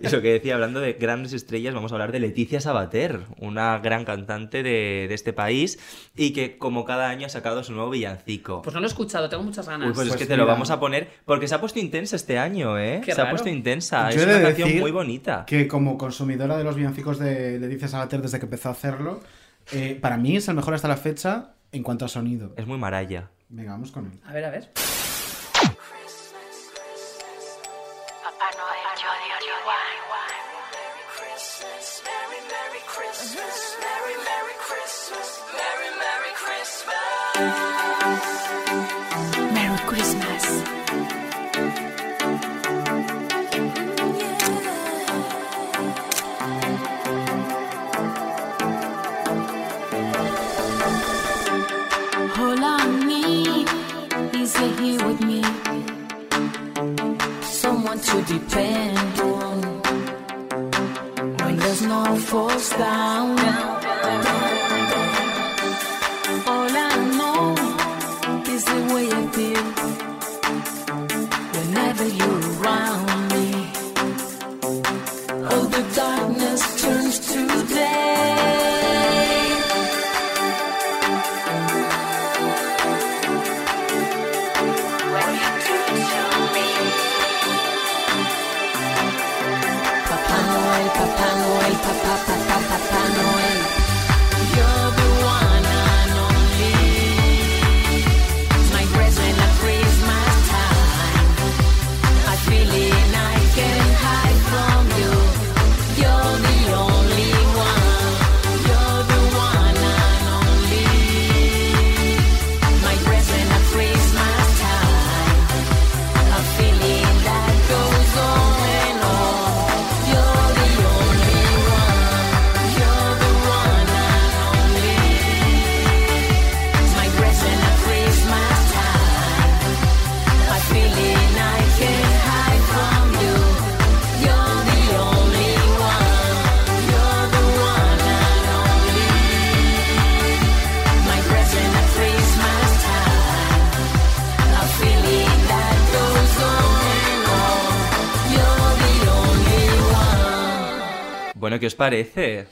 Y lo que decía, hablando de grandes estrellas, vamos a hablar de Leticia Sabater, una gran cantante de, de este país y que, como cada año, ha sacado su nuevo villancico. Pues no lo he escuchado, tengo muchas ganas. Uy, pues, es Pues que te lo vamos a poner porque se ha puesto intensa este año, ¿eh? Qué se ha puesto intensa. Yo es he de una canción decir muy bonita. Que como consumidora de los villancicos de Leticia Sabater desde que empezó a hacerlo, eh, para mí es el mejor hasta la fecha en cuanto a sonido. Es muy maraya. Venga, vamos con él. A ver, a ver. To depend on when there's no force down. All I know is the way I feel parece?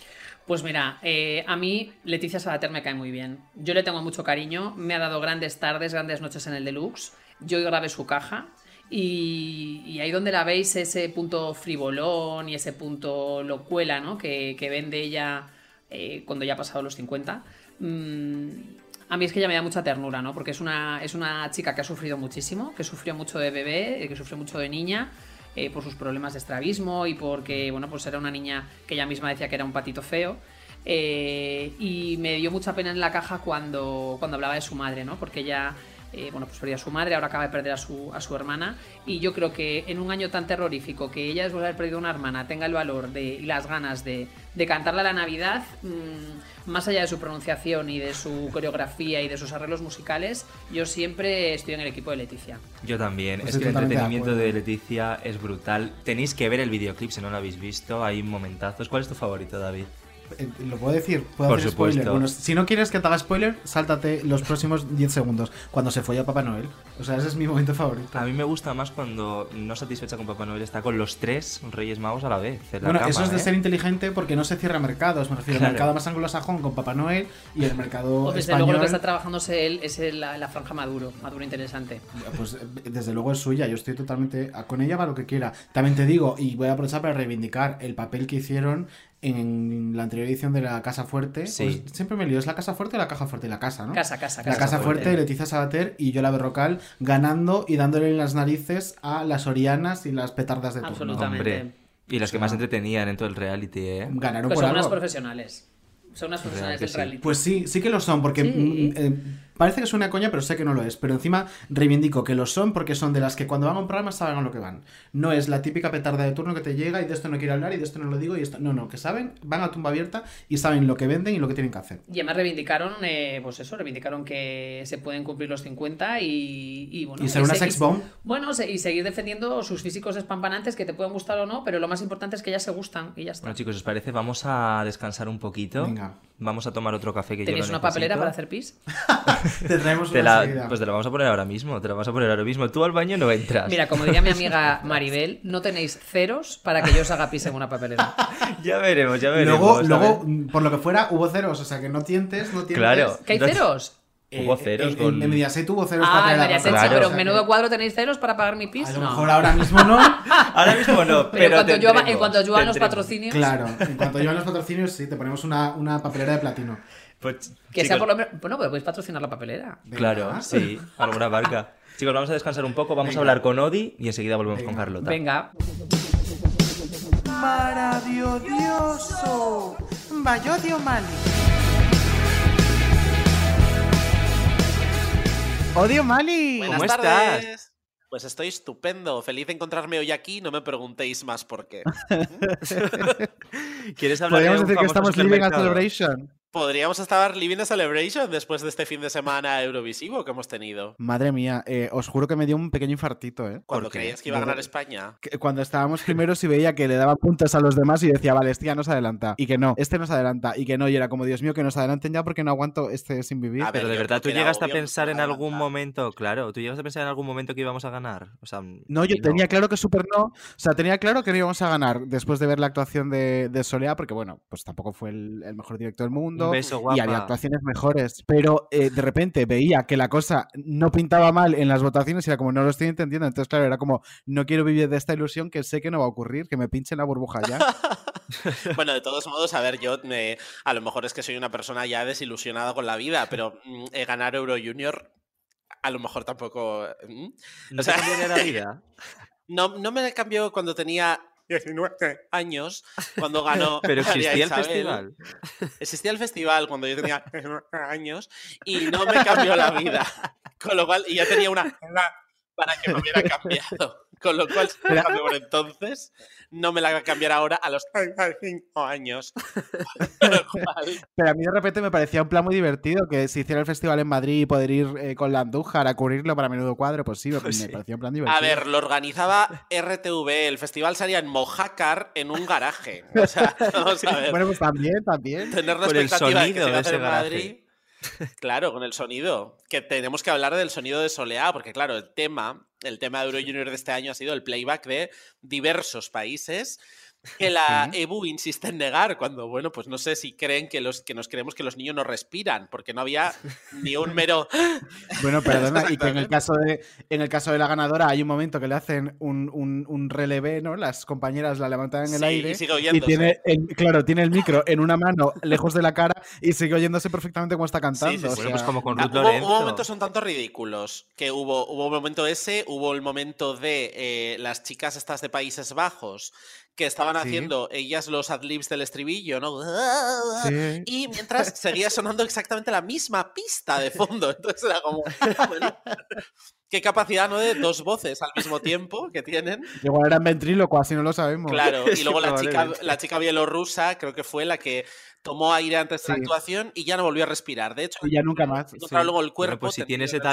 Pues mira, eh, a mí Leticia Sabater me cae muy bien. Yo le tengo mucho cariño, me ha dado grandes tardes, grandes noches en el deluxe. Yo grabé su caja y, ahí donde la veis ese punto frivolón y ese punto locuela ¿no? que, vende ella eh, cuando ya ha pasado los 50. mm, a mí es que ella me da mucha ternura, ¿no? Porque es una, es una chica que ha sufrido muchísimo, que sufrió mucho de bebé, que sufrió mucho de niña, eh, por sus problemas de estrabismo y porque, bueno, pues era una niña que ella misma decía que era un patito feo. Eh, y me dio mucha pena en la caja cuando, cuando hablaba de su madre, ¿no? Porque ella, eh, bueno, pues perdió a su madre, ahora acaba de perder a su, a su hermana. Y yo creo que en un año tan terrorífico que ella, después de haber perdido una hermana, tenga el valor de, y las ganas de, de cantarle a la Navidad, mm, más allá de su pronunciación y de su coreografía y de sus arreglos musicales, yo siempre estoy en el equipo de Leticia. Yo también. Pues es que el de entretenimiento acuerdo. de Leticia es brutal. Tenéis que ver el videoclip si no lo habéis visto. Hay momentazos. ¿Cuál es tu favorito, David? Eh, ¿Lo puedo decir? ¿Puedo Por hacer supuesto. spoiler? Bueno, si no quieres que te haga spoiler, sáltate los próximos 10 segundos. Cuando se fue a Papá Noel. O sea, ese es mi momento favorito. A mí me gusta más cuando no satisfecha con Papá Noel está con los tres Reyes Magos a la vez. en la Bueno, cama, eso es de ¿eh? ser inteligente porque no se cierra mercados. Me refiero Claro. al mercado más anglosajón con Papá Noel y el mercado O desde español. luego lo que está trabajándose él es la, la franja Maduro, Maduro interesante. Pues eh, desde luego es suya, yo estoy totalmente con ella para lo que quiera. También te digo, y voy a aprovechar para reivindicar el papel que hicieron en la anterior edición de la Casa Fuerte. Sí. Pues siempre me lío, ¿es la Casa Fuerte o la Caja Fuerte? La Casa, ¿no? Casa, casa, La casa. Casa Fuerte, Leticia Sabater y Yola Berrocal ganando y dándole en las narices a las Orianas y las petardas de turno. Absolutamente. Hombre. Y las que O sea, más entretenían en todo el reality, ¿eh? Ganaron Pues por son unas algo. profesionales. Son unas profesionales del sí. reality. Pues sí, sí que lo son, porque Sí. mm, eh, parece que es una coña, pero sé que no lo es. Pero encima reivindico que lo son porque son de las que cuando van a un programa saben a lo que van. No es la típica petarda de turno que te llega y de esto no quiero hablar y de esto no lo digo y esto. No, no, que saben, van a tumba abierta y saben lo que venden y lo que tienen que hacer. Y además reivindicaron, eh, pues eso, reivindicaron que se pueden cumplir los 50 y, y bueno. Y ser una se- sex bomb. Bueno, y seguir defendiendo sus físicos espampanantes que te pueden gustar o no, pero lo más importante es que ellas se gustan y ya está. Bueno, chicos, ¿os parece? Vamos a descansar un poquito. Venga. Vamos a tomar otro café que yo ¿Tenéis lo una papelera para hacer pis? Te traemos Te una la, pues te la vamos a poner ahora mismo, te la vamos a poner ahora mismo. Tú al baño no entras. Mira, como diría mi amiga Maribel, no tenéis ceros para que yo os haga pis en una papelera. ya veremos, ya veremos. Luego, luego, ver. mm, por lo que fuera, hubo ceros, o sea que no tientes, no tientes. Claro. ¿Que hay No- ceros? Eh, Hubo ceros en, con- en Mediaset hubo ceros para Ah, traer en la Mediaset papelera, sí, Claro. pero sea menudo cuadro tenéis ceros para pagar mi pis. A lo No. mejor ahora mismo no. Ahora mismo no, pero, Pero en cuanto, llueva, tendremos, en cuanto lluevan los patrocinios, Claro, en cuanto llevan los patrocinios, sí, te ponemos una, una papelera de platino. Pues, que sea chicos, por lo menos. Bueno, pero podéis patrocinar la papelera. Venga. Claro, sí, alguna barca. Chicos, vamos a descansar un poco, vamos a hablar con Odi y enseguida volvemos con Carlota. Venga. Maravilloso. Bayodio Odio Mali. ¿Cómo Buenas estás? tardes. Pues estoy estupendo, feliz de encontrarme hoy aquí, no me preguntéis más por qué. ¿Quieres hablar Podríamos de un decir que estamos living a celebration. Podríamos estar living a celebration después de este fin de semana eurovisivo que hemos tenido. Madre mía, eh, os juro que me dio un pequeño infartito, ¿eh? Cuando creías que iba a ganar España. Que Cuando estábamos primeros y veía que le daba puntos a los demás y decía, vale, este ya nos adelanta. Y que no, este nos adelanta. Y que no, y era como, Dios mío, que nos adelanten ya porque no aguanto este sin vivir. Ver, Pero de verdad, ¿tú llegaste a pensar en algún adelantar. momento, claro, tú llegaste a pensar en algún momento que íbamos a ganar? O sea, No, yo tenía claro que súper no. O sea, tenía claro que no íbamos a ganar después de ver la actuación de, de Solea, porque bueno, pues tampoco fue el, el mejor director del mundo. Un beso, y había actuaciones mejores. Pero eh, de repente veía que la cosa no pintaba mal en las votaciones y era como, no lo estoy entendiendo. Entonces, claro, era como, no quiero vivir de esta ilusión que sé que no va a ocurrir, que me pinchen la burbuja ya. Bueno, de todos modos, a ver, yo me- a lo mejor es que soy una persona ya desilusionada con la vida, pero mm, eh, ganar Euro Junior a lo mejor tampoco... mm, ¿no o sea- te la vida? No, no me cambió cuando tenía 19 años, cuando ganó Pero María existía el Isabel. festival. Existía el festival cuando yo tenía años y no me cambió la vida. Con lo cual, y ya tenía una para que me hubiera cambiado. Con lo cual, si me por entonces, no me la va a cambiar ahora a los 35 años. Pero a mí de repente me parecía un plan muy divertido que se hiciera el festival en Madrid y poder ir eh, con la Andújar a cubrirlo para menudo cuadro. Pues sí, me, Pues me sí. parecía un plan divertido. a ver, lo organizaba RTV, el festival salía en Mojácar en un garaje. O sea, vamos a ver. Bueno, pues también, también. tener la Con el expectativa de que sonido se a hacer ese en garaje. Madrid. Claro, con el sonido. Que tenemos que hablar del sonido de Soleá, porque claro, el tema, el tema de Euro Junior de este año ha sido el playback de diversos países. Que la EBU insiste en negar cuando, bueno, pues no sé si creen que, los, que nos creemos que los niños no respiran, porque no había ni un mero... Bueno, perdona, y que en el caso de en el caso de la ganadora hay un momento que le hacen un, un, un relevé, ¿no? Las compañeras la levantan en el Sí, aire y sigue oyéndose. tiene el- claro, tiene el micro en una mano lejos de la cara y sigue oyéndose perfectamente cómo está cantando. Sí, sí, o pues sea, como con Ah, Ruth hubo, hubo momentos un tanto ridículos. Que hubo, hubo un momento ese, hubo el momento de eh, las chicas estas de Países Bajos que estaban Sí. haciendo ellas los adlibs del estribillo, ¿no? Sí. Y mientras seguía sonando exactamente la misma pista de fondo. Entonces era como. bueno, qué capacidad, ¿no? De dos voces al mismo tiempo que tienen. Igual eran ventríloco, así no lo sabemos. Claro, y luego la chica, la chica bielorrusa creo que fue la que tomó aire antes de la Sí. actuación y ya no volvió a respirar. De hecho, Y ya nunca más. luego el cuerpo. Bueno, pues si tiene ese suelo.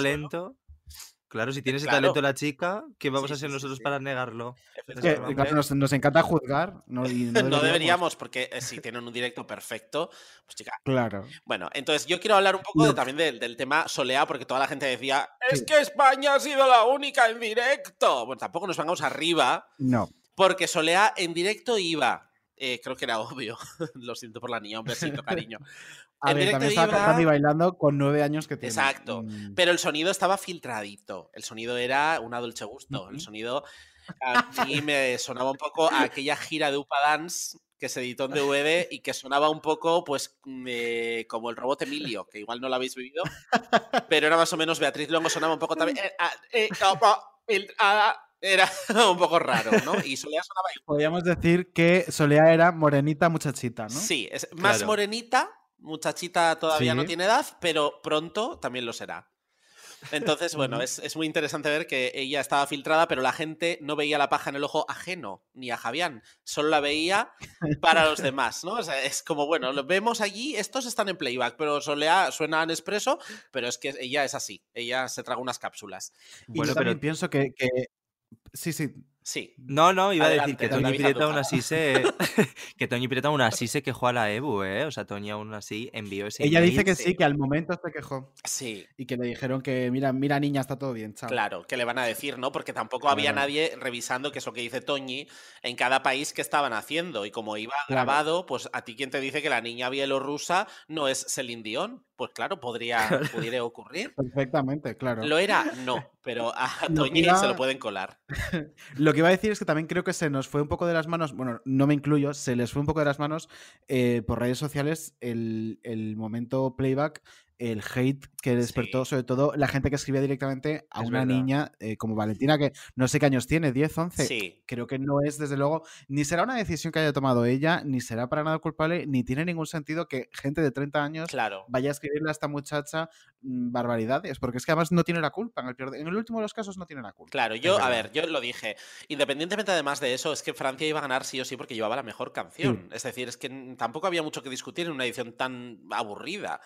Claro, si tiene ese Claro. talento la chica, ¿qué vamos Sí, a hacer sí, nosotros sí. para negarlo? Es que, Efectivamente. claro, nos, nos encanta juzgar. No, y no No deberíamos. porque eh, si tienen un directo perfecto, pues chica. Claro. Bueno, entonces yo quiero hablar un poco de- también del, del tema Soleá, porque toda la gente decía, es que España ha sido la única en directo. Bueno, tampoco nos vengamos arriba, No. porque Soleá en directo iba. Eh, creo que era obvio. Lo siento por la niña, un besito, cariño. A ver, también estaba iba- cantando y bailando con nueve años que tiene. Exacto. Mm. Pero el sonido estaba filtradito. El sonido era una dulce gusto. El sonido a mí me sonaba un poco a aquella gira de Upa Dance que se editó en DVD y que sonaba un poco, pues, mm, eh, como el robot Emilio, que igual no lo habéis vivido, pero era más o menos Beatriz Longo, sonaba un poco también. eh, ah, eh, era un poco raro, ¿no? Y Soledad sonaba igual. Podríamos decir que Solea era morenita muchachita, ¿no? Sí, es más Claro. morenita, muchachita todavía no tiene edad, pero pronto también lo será. Entonces, bueno, es, es muy interesante ver que ella estaba filtrada, pero la gente no veía la paja en el ojo ajeno, ni a Javián, solo la veía para los demás, ¿no? O sea, es como, bueno, lo vemos allí, estos están en playback, pero Solea suena en expreso, pero es que ella es así, ella se traga unas cápsulas. Y Bueno, yo también pero- pienso que, que- Sí, sí. Sí. No, no, iba a decir que Toñi Pireta aún así se. que Toñi Pireta aún así se quejó a la EBU, ¿eh? O sea, Toñi aún así envió ese. Ella dice que sí. sí, que al momento se quejó. Sí, Y que le dijeron que, mira, mira, niña, está todo bien, chao. Claro, ¿qué le van a decir, no? Porque tampoco había nadie revisando qué es lo que dice Toñi en cada país que estaban haciendo. Y como iba Claro. grabado, pues a ti quién te dice que la niña bielorrusa no es Celine Dion. Pues claro, podría, pudiera ocurrir. Perfectamente, claro. ¿Lo era? No, pero a Lo Toñi se lo pueden colar. Lo que iba a decir es que también creo que se nos fue un poco de las manos, bueno, no me incluyo, se les fue un poco de las manos eh, por redes sociales el, el momento playback, el hate que despertó Sí. sobre todo la gente que escribía directamente a Es una verdad. niña eh, como Valentina, que no sé qué años tiene, 10, 11. Sí. Creo que no es, desde luego, ni será una decisión que haya tomado ella, ni será para nada culpable, ni tiene ningún sentido que gente de 30 años Claro. vaya a escribirle a esta muchacha mm, barbaridades, porque es que además no tiene la culpa. En el, peor de- en el último de los casos no tiene la culpa. Claro, yo, a ver, yo lo dije. Independientemente además de eso, es que Francia iba a ganar sí o sí porque llevaba la mejor canción. Es decir, es que tampoco había mucho que discutir en una edición tan aburrida.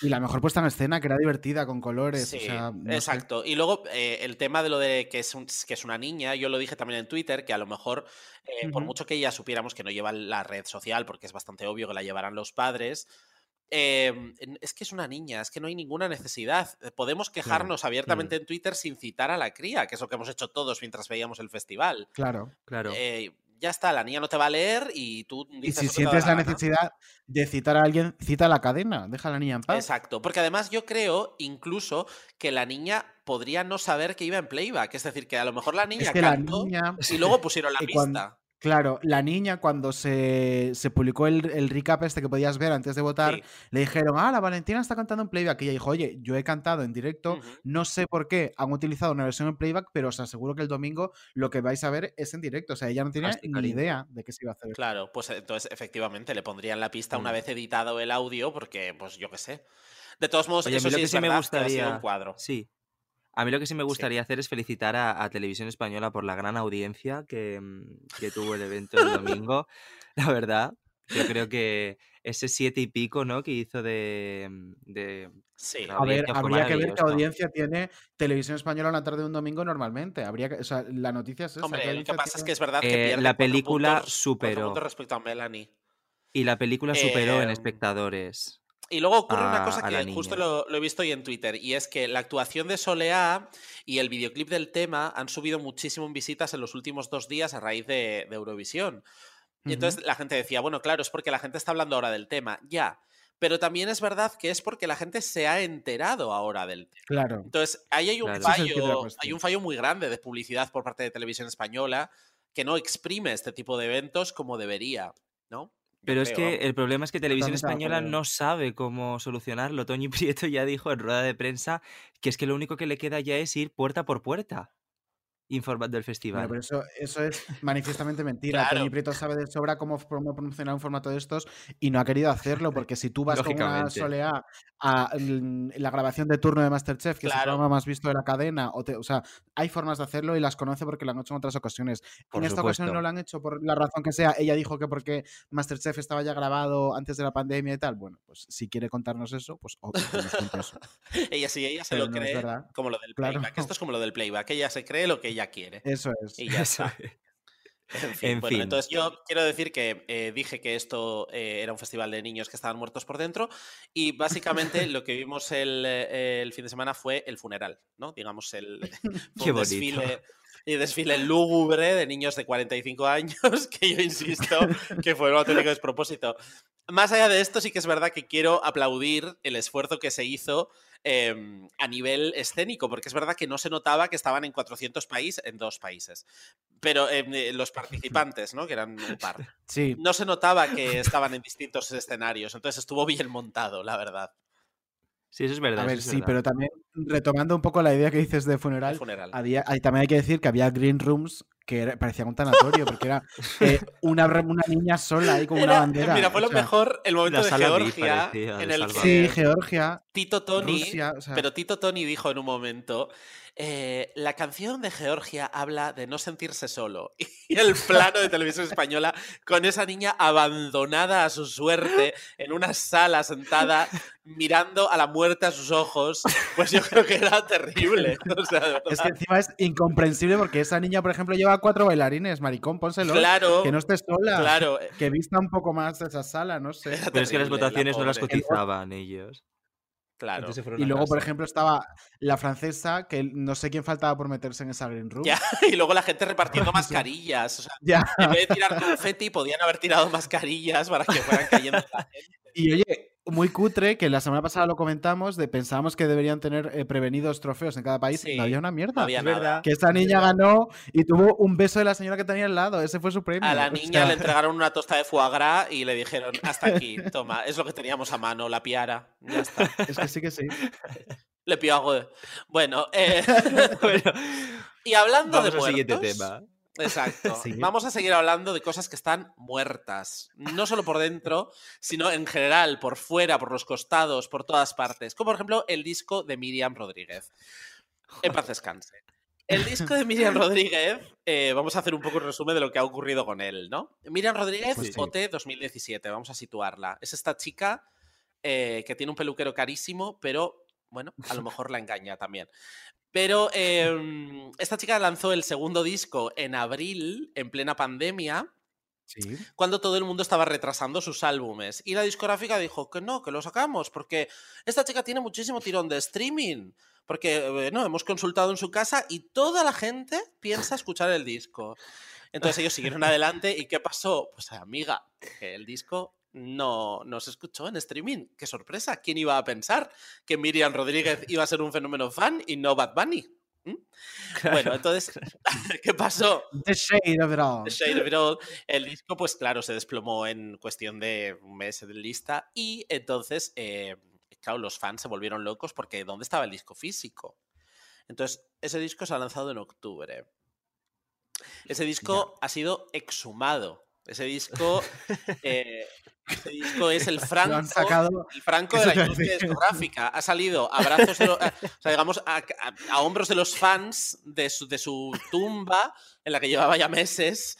Y la mejor puesta en escena, que era divertida, con colores. Sí, o sea, no sé. exacto. Y luego eh, el tema de lo de que es, un- que es una niña, yo lo dije también en Twitter, que a lo mejor, eh, por mucho que ya supiéramos que no lleva la red social, porque es bastante obvio que la llevarán los padres, eh, en- es que es una niña, es que no hay ninguna necesidad. Eh, Podemos quejarnos abiertamente en Twitter sin citar a la cría, que es lo que hemos hecho todos mientras veíamos el festival. Claro. Claro. Eh, ya está, la niña no te va a leer y tú Y dices si que te da sientes la necesidad de citar a alguien, cita a la cadena. Deja a la niña en paz. Exacto, porque además yo creo incluso que la niña podría no saber que iba en playback, es decir, que a lo mejor la niña que la cantó niña- y luego pusieron la Y pista. cuando- Claro, la niña cuando se, se publicó el, el recap este que podías ver antes de votar, Sí. le dijeron, ah, la Valentina está cantando en playback. Y ella dijo, oye, yo he cantado en directo, no sé por qué han utilizado una versión en playback, pero os aseguro que el domingo lo que vais a ver es en directo. O sea, ella no tenía Hostia, ni cariño. idea de que se iba a hacer. Claro, pues entonces efectivamente le pondrían la pista una Mm. vez editado el audio, porque pues yo qué sé. De todos modos, Oye, eso lo sí que es sí me verdad que ha sido gustaría. un cuadro. Sí. A mí lo que sí me gustaría hacer es felicitar a, a Televisión Española por la gran audiencia que, mm, que tuvo el evento el domingo. La verdad, yo creo que ese siete y pico, ¿no? Que hizo de. mm, de Sí. la A ver, habría que ver qué audiencia tiene Televisión Española una tarde de un domingo normalmente. Habría que, o sea, la noticia es esa. ¿qué Hombre, lo que pasa es que es verdad que Eh, la película puntos- superó. respecto a Melanie. Y la película superó en Em, espectadores. Y luego ocurre una cosa que justo lo, lo he visto hoy en Twitter, y es que la actuación de Soleá y el videoclip del tema han subido muchísimo en visitas en los últimos dos días a raíz de, de Eurovisión. Y entonces la gente decía, bueno, claro, es porque la gente está hablando ahora del tema. Ya. Pero también es verdad que es porque la gente se ha enterado ahora del tema. Claro. Entonces, ahí hay un Claro. Es fallo, hay un fallo muy grande de publicidad por parte de televisión española que no exprime este tipo de eventos como debería, ¿no? Yo Pero es creo, que vamos. el problema es que Televisión Española no sabe cómo solucionarlo. Toño Prieto ya dijo en rueda de prensa que es que lo único que le queda ya es ir puerta por puerta informando del Bueno, festival. pero eso, eso es manifiestamente mentira. Claro. Toñi Prieto sabe de sobra cómo promo- promocionar un formato de estos y no ha querido hacerlo, porque si tú vas con una soleá a mm, la grabación de turno de Masterchef, que es el programa más visto de la cadena, o, te- o sea, hay formas de hacerlo y las conoce porque lo han hecho en otras ocasiones. Por en esta ocasión no lo han hecho por la razón que sea. Ella dijo que porque Masterchef estaba ya grabado antes de la pandemia y tal. Bueno, pues si quiere contarnos eso, pues o- que nos eso. Ella sí, ella se Pero lo no cree como lo del Claro. playback. Esto es como lo del playback. Ella se cree lo que ella quiere. Eso es. Y ya está. es. En fin, En bueno, fin. entonces yo quiero decir que eh, dije que esto eh, era un festival de niños que estaban muertos por dentro y básicamente lo que vimos el, eh, el fin de semana fue el funeral, ¿no? Digamos, el Qué desfile, y desfile lúgubre de niños de 45 años que yo insisto que fue un auténtico despropósito. Más allá de esto, sí que es verdad que quiero aplaudir el esfuerzo que se hizo eh, a nivel escénico, porque es verdad que no se notaba que estaban en 400 países, en dos países, pero eh, los participantes, ¿no? Que eran un par. Sí. No se notaba que estaban en distintos escenarios, entonces estuvo bien montado, la verdad. Sí, eso es verdad. A ver, sí, verdad. pero también retomando un poco la idea que dices de funeral, funeral. había, también hay que decir que había green rooms que era- parecían un tanatorio, porque era eh, una, una niña sola ahí con una Era- bandera. mira, fue o lo sea, mejor el momento de Georgia, parecía, en el. Sí, Georgia, Tito Tony, Rusia, o sea, pero Tito Tony dijo en un momento, eh, la canción de Georgia habla de no sentirse solo. Y el plano de televisión española con esa niña abandonada a su suerte en una sala sentada mirando a la muerte a sus ojos, pues yo creo que era terrible. O sea, de verdad. es que encima es incomprensible porque esa niña, por ejemplo, lleva cuatro bailarines, maricón, pónselo. Claro, Que no esté sola. claro. Que vista un poco más esa sala, no sé. Pero es que las la votaciones no las cotizaban ellos. Claro. Y luego, por ejemplo, estaba la francesa, que no sé quién faltaba por meterse en esa green room. Ya, y luego la gente repartiendo mascarillas. O sea, Ya. en vez de tirar confeti, podían haber tirado mascarillas para que fueran cayendo la gente. Y oye, muy cutre, que la semana pasada lo comentamos, de pensábamos que deberían tener eh, prevenidos trofeos en cada país. Sí, no había una mierda. Había verdad. Que esta niña ganó y tuvo un beso de la señora que tenía al lado. Ese fue su premio. A la O niña sea, le entregaron una tosta de foie gras y le dijeron, hasta aquí, toma, es lo que teníamos a mano, la piara. Ya está. Es que sí que sí. Le pido algo de... Bueno, eh, Bueno, y hablando vamos de al siguiente muertos, tema. Exacto. Sí. Vamos a seguir hablando de cosas que están muertas. No solo por dentro, sino en general, por fuera, por los costados, por todas partes. Como por ejemplo el disco de Miriam Rodríguez. En paz descanse. El disco de Miriam Rodríguez, eh, vamos a hacer un poco un resumen de lo que ha ocurrido con él, ¿no? Miriam Rodríguez, Pues sí. OT 2017, vamos a situarla. Es esta chica eh, que tiene un peluquero carísimo, pero bueno, a lo mejor la engaña también. Pero eh, esta chica lanzó el segundo disco en abril, en plena pandemia, Sí. cuando todo el mundo estaba retrasando sus álbumes. Y la discográfica dijo que no, que lo sacamos, porque esta chica tiene muchísimo tirón de streaming. Porque, bueno, hemos consultado en su casa y toda la gente piensa escuchar el disco. Entonces ellos siguieron adelante y ¿qué pasó? Pues amiga, que el disco no, no se escuchó en streaming. ¡Qué sorpresa! ¿Quién iba a pensar que Miriam Rodríguez iba a ser un fenómeno fan y no Bad Bunny? ¿Mm? Bueno, entonces, ¿qué pasó? The Shade of It All. The Shade of It All. El disco, pues claro, se desplomó en cuestión de un mes de lista y entonces, eh, claro, los fans se volvieron locos porque ¿dónde estaba el disco físico? Entonces, ese disco se ha lanzado en octubre. Ese disco ha sido exhumado. Ese disco, eh, ese disco es el franco, sacado. el franco de la industria discográfica. Ha salido a brazos de lo- a- o sea, digamos, a, a- a hombros de los fans de su, de su tumba, en la que llevaba ya meses,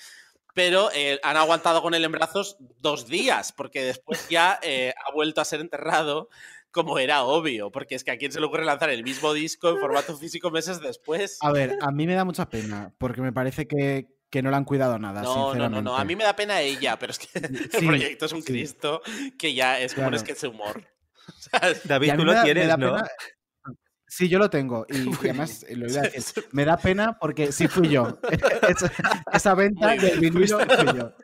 pero eh, han aguantado con él en brazos dos días, porque después ya eh, ha vuelto a ser enterrado como era obvio, porque es que a quién se le ocurre lanzar el mismo disco en formato físico meses después. A ver, a mí me da mucha pena, porque me parece que, que no le han cuidado nada, No, no, no, no, a mí me da pena ella, pero es que el Sí, proyecto es un sí. Cristo que ya es como un Claro. sketch de humor. David, tú lo da- tienes, ¿no? pena- Sí, yo lo tengo. Y, además, lo iba a decir, me da pena porque sí fui yo. esa, esa venta del vinilo fui yo.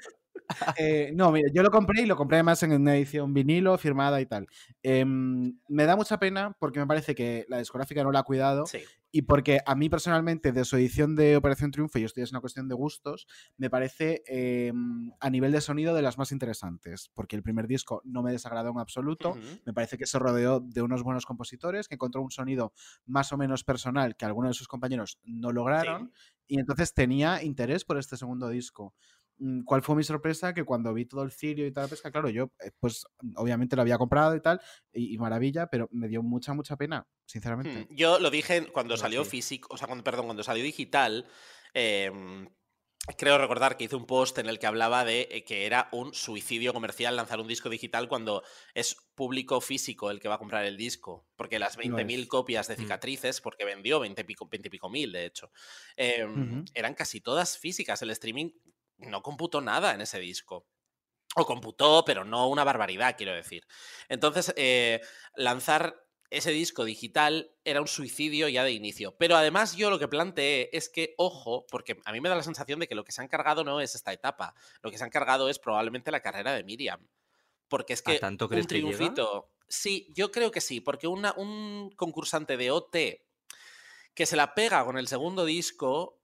Eh, no, mira, yo lo compré y lo compré además en una edición vinilo, firmada y tal. Em, me da mucha pena porque me parece que la discográfica no la ha cuidado Sí. y porque a mí personalmente de su edición de Operación Triunfo, y esto ya es una cuestión de gustos, me parece em, a nivel de sonido de las más interesantes, porque el primer disco no me desagradó en absoluto, me parece que se rodeó de unos buenos compositores, que encontró un sonido más o menos personal que algunos de sus compañeros no lograron, y entonces tenía interés por este segundo disco. Mm, ¿Cuál fue mi sorpresa? Que cuando vi todo el cirio y toda la pesca, claro, yo eh, pues obviamente lo había comprado y tal, y, y maravilla, pero me dio mucha, mucha pena, sinceramente. Hmm, Yo lo dije cuando Pero salió sí. físico, o sea, cuando, perdón, cuando salió digital, em, creo recordar que hice un post en el que hablaba de eh, que era un suicidio comercial lanzar un disco digital cuando es público físico el que va a comprar el disco, porque las Lo 20.000 es. copias de Mm. cicatrices, porque vendió 20 y pico, 20 y pico mil, de hecho, em, eran casi todas físicas. El streaming no computó nada en ese disco. O computó, pero no una barbaridad, quiero decir. Entonces, eh, lanzar ese disco digital era un suicidio ya de inicio. Pero además yo lo que planteé es que, ojo, porque a mí me da la sensación de que lo que se han cargado no es esta etapa, lo que se han cargado es probablemente la carrera de Miriam. Porque es ¿A que tanto un que triunfito... Sí, yo creo que sí, porque una- un concursante de OT que se la pega con el segundo disco,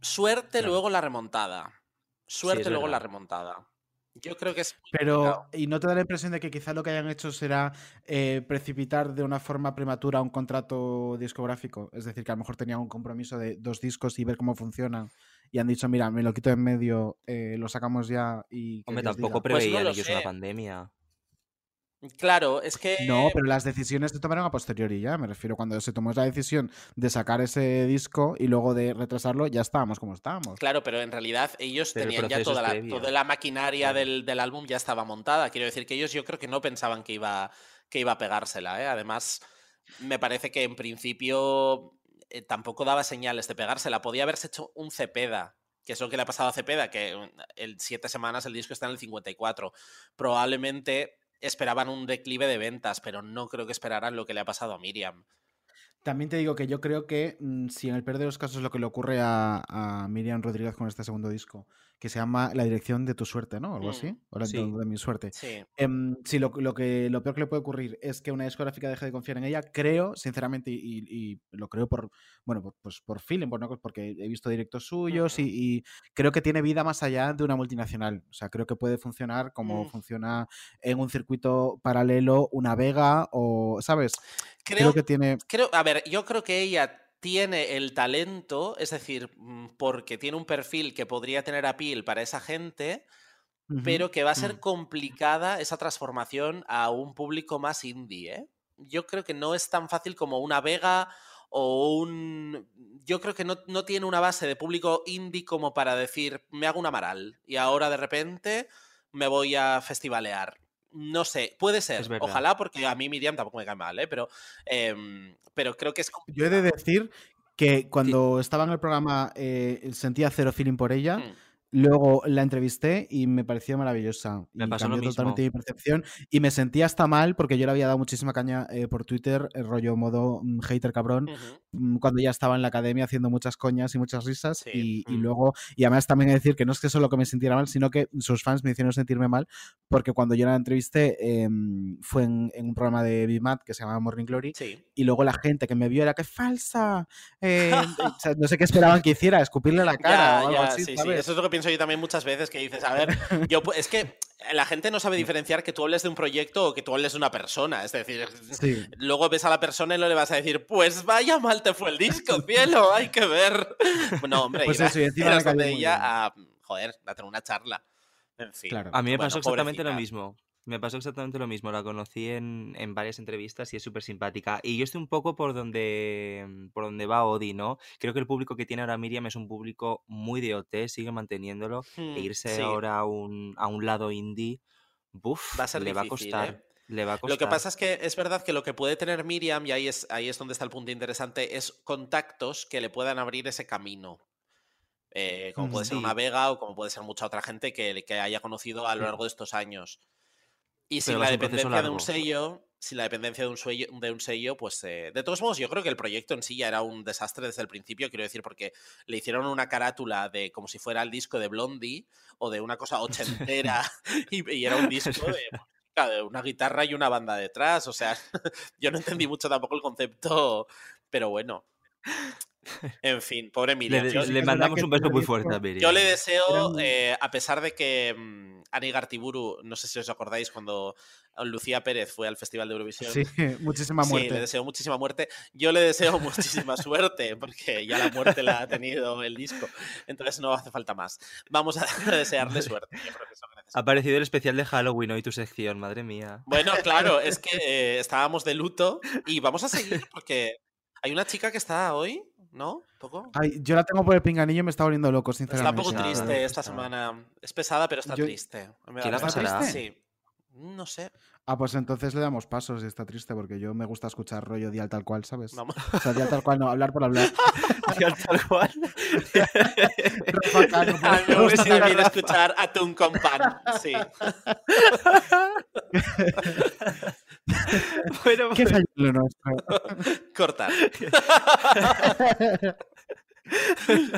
suerte Claro. luego la remontada. Suerte luego la remontada. Yo creo que es Pero, complicado. ¿y no te da la impresión de que quizá lo que hayan hecho será eh, precipitar de una forma prematura un contrato discográfico? Es decir, que a lo mejor tenían un compromiso de dos discos y ver cómo funcionan. Y han dicho, mira, me lo quito en medio, eh, lo sacamos ya y Hombre, tampoco diga". Pues no preveían lo ellos sé. una pandemia. Claro, es que. No, pero las decisiones se tomaron a posteriori ya. Me refiero cuando se tomó la decisión de sacar ese disco y luego de retrasarlo, ya estábamos como estábamos. Claro, pero en realidad ellos Pero el tenían ya toda la, previo. toda la maquinaria del, del álbum ya estaba montada. Quiero decir que ellos yo creo que no pensaban que iba, que iba a pegársela. ¿eh? Además, me parece que en principio eh, tampoco daba señales de pegársela. Podía haberse hecho un Cepeda, que es lo que le ha pasado a Cepeda, que mm, en siete semanas el disco está en el 54. Probablemente esperaban un declive de ventas, pero no creo que esperaran lo que le ha pasado a Miriam. También te digo que yo creo que mm, si en el peor de los casos lo que le ocurre a, a Miriam Rodríguez con este segundo disco, que se llama La dirección de tu suerte, ¿no? Algo Mm, así. O la sí. de, mi suerte. Sí. Em, si lo, lo que, lo peor que le puede ocurrir es que una discográfica deje de confiar en ella, creo, sinceramente, y, lo creo por, bueno, por- pues por feeling, por no- porque he visto directos suyos y creo que tiene vida más allá de una multinacional. O sea, creo que puede funcionar como Mm. funciona en un circuito paralelo una Vega o, ¿sabes? Creo, Creo que tiene... creo, a ver, yo creo que ella tiene el talento, es decir, mm, porque tiene un perfil que podría tener appeal para esa gente, pero que va a ser Mm. complicada esa transformación a un público más indie, ¿eh? Yo creo que no es tan fácil como una Vega o un... Yo creo que no, no tiene una base de público indie como para decir, me hago un Amaral y ahora de repente me voy a festivalear. No sé, puede ser, ojalá, porque a mí Miriam tampoco me cae mal, ¿eh? Pero, em, pero creo que es Yo he de decir que cuando estaba en el programa eh, sentía cero feeling por ella. Mm. Luego la entrevisté y me pareció maravillosa. Me y pasó lo cambió totalmente mi percepción. Y me sentía hasta mal porque yo le había dado muchísima caña eh, por Twitter, el rollo modo mm, hater cabrón, mm, cuando ya estaba en la academia haciendo muchas coñas y muchas risas. Sí. Y, y Mm. luego, y además también decir que no es que solo que me sintiera mal, sino que sus fans me hicieron sentirme mal porque cuando yo la entrevisté em, fue en, en un programa de BMAT que se llama Morning Glory. Sí. Y luego la gente que me vio era que falsa. eh, o sea, no sé qué esperaban que hiciera, escupirle la cara Ya, o algo ya, así, sí, sí. ¿sabes? Eso es lo que pienso yo también muchas veces, que dices, a ver, yo es que la gente no sabe diferenciar que tú hables de un proyecto o que tú hables de una persona. Es decir, Sí. luego ves a la persona y no le vas a decir, pues vaya mal te fue el disco, cielo, hay que ver. No, hombre, Pues eso, y encima ella a, joder, a tener una charla. En fin. Claro. A mí me Bueno, pasó exactamente lo mismo. Me pasó exactamente lo mismo. La conocí en, en varias entrevistas y es súper simpática. Y yo estoy un poco por donde, por donde va Odi, ¿no? Creo que el público que tiene ahora Miriam es un público muy de OT, sigue manteniéndolo. Hmm, e irse sí. ahora a un, a un lado indie, buf, Va a ser le va a costar. ¿eh? Le va a costar. Lo que pasa es que es verdad que lo que puede tener Miriam, y ahí es, ahí es donde está el punto interesante, es contactos que le puedan abrir ese camino. Eh, como puede ser una Vega o como puede ser mucha otra gente que, que haya conocido a lo largo de estos años. Y sin la dependencia de un sello, sin la dependencia de un sello, de un sello pues eh, de todos modos yo creo que el proyecto en sí ya era un desastre desde el principio, quiero decir, porque le hicieron una carátula de como si fuera el disco de Blondie o de una cosa ochentera y, y era un disco de, claro, de una guitarra y una banda detrás, o sea, yo no entendí mucho tampoco el concepto, pero bueno. En fin, pobre Miriam. Le, Yo- le mandamos un beso muy fuerte a Miriam. yo le deseo, eh, a pesar de que mm, Ani Gartiburu, no sé si os acordáis, cuando Lucía Pérez fue al Festival de Eurovisión. Sí, muchísima Sí, muerte. le deseo muchísima muerte. Yo le deseo muchísima suerte, porque ya la muerte la ha tenido el disco. Entonces no hace falta más. Vamos a desearle suerte. Yo creo que. Ha aparecido el especial de Halloween hoy tu sección, madre mía. Bueno, claro, es que eh, estábamos de luto y vamos a seguir porque hay una chica que está hoy, ¿no? ¿Un poco? Ay, yo la tengo por el pinganillo y me está volviendo loco, Está un sinceramente. poco triste esta semana. Es pesada, pero está Yo- triste. Me ¿Qué da la pasará? Sí. No sé. Ah, pues entonces le damos pasos y está triste porque yo me gusta escuchar rollo dial tal cual, ¿sabes? Vamos. O sea, dial tal cual, no, hablar por hablar. Tal cual. Rafa Cano, por A mí me gusta también escuchar Atún con pan. Sí. Bueno, ¿Qué pues, falla en lo nuestro? Cortar.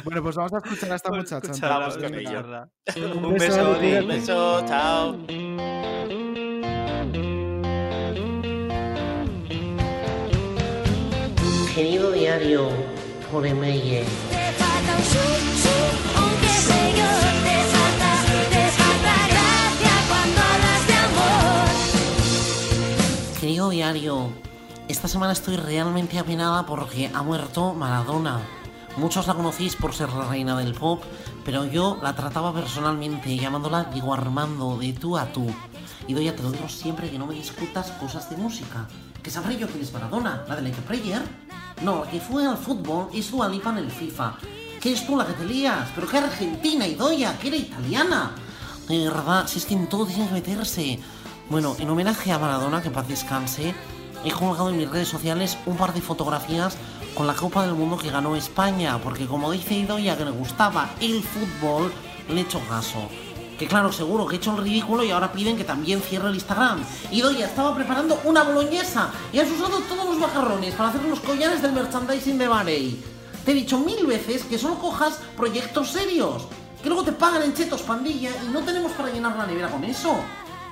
Bueno, pues vamos a escuchar a esta Pues muchacha. Vamos con chorra. Un beso. Un beso, chao. Querido diario, por email. Te falta un su, su, aunque falta, te diario, esta semana estoy realmente apenada porque ha muerto Maradona. Muchos la conocéis por ser la reina del pop, pero yo la trataba personalmente, llamándola Diego Armando, de tú a tú. Y doy te lo digo siempre que no me discutas cosas de música. ¿Que sabré yo quién es Maradona? ¿La de Like a Prayer? No, la que fue al fútbol es Dua Lipa en el FIFA. ¿Qué es tú la que te lías? ¿Pero qué argentina, Idoya? ¿Que era italiana? De verdad, si es que en todo tiene que meterse. Bueno, en homenaje a Maradona, que en paz descanse, he colgado en mis redes sociales un par de fotografías con la Copa del Mundo que ganó España, porque como dice Idoya que le gustaba el fútbol, le he hecho caso. Que claro, seguro que he hecho el ridículo y ahora piden que también cierre el Instagram. Idoya estaba preparando una boloñesa y has usado todos los macarrones para hacer los collares del merchandising de Barey. Te he dicho mil veces que solo cojas proyectos serios. Que luego te pagan en chetos pandilla y no tenemos para llenar la nevera con eso.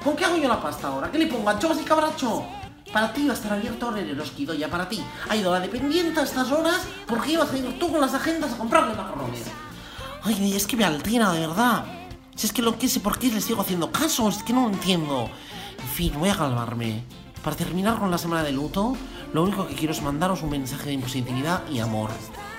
¿Con qué hago yo la pasta ahora? ¿Qué le pongo? ¿Anchoas y cabracho? Para ti va a estar abierto Eroski, ya para ti. Ha ido la dependiente a estas horas porque ibas a ir tú con las agendas a comprarle macarrones. Ay, es que me altera, de verdad. Si es que lo que sé por qué les sigo haciendo caso, es que no lo entiendo. En fin, voy a calmarme. Para terminar con la semana de luto, lo único que quiero es mandaros un mensaje de positividad y amor.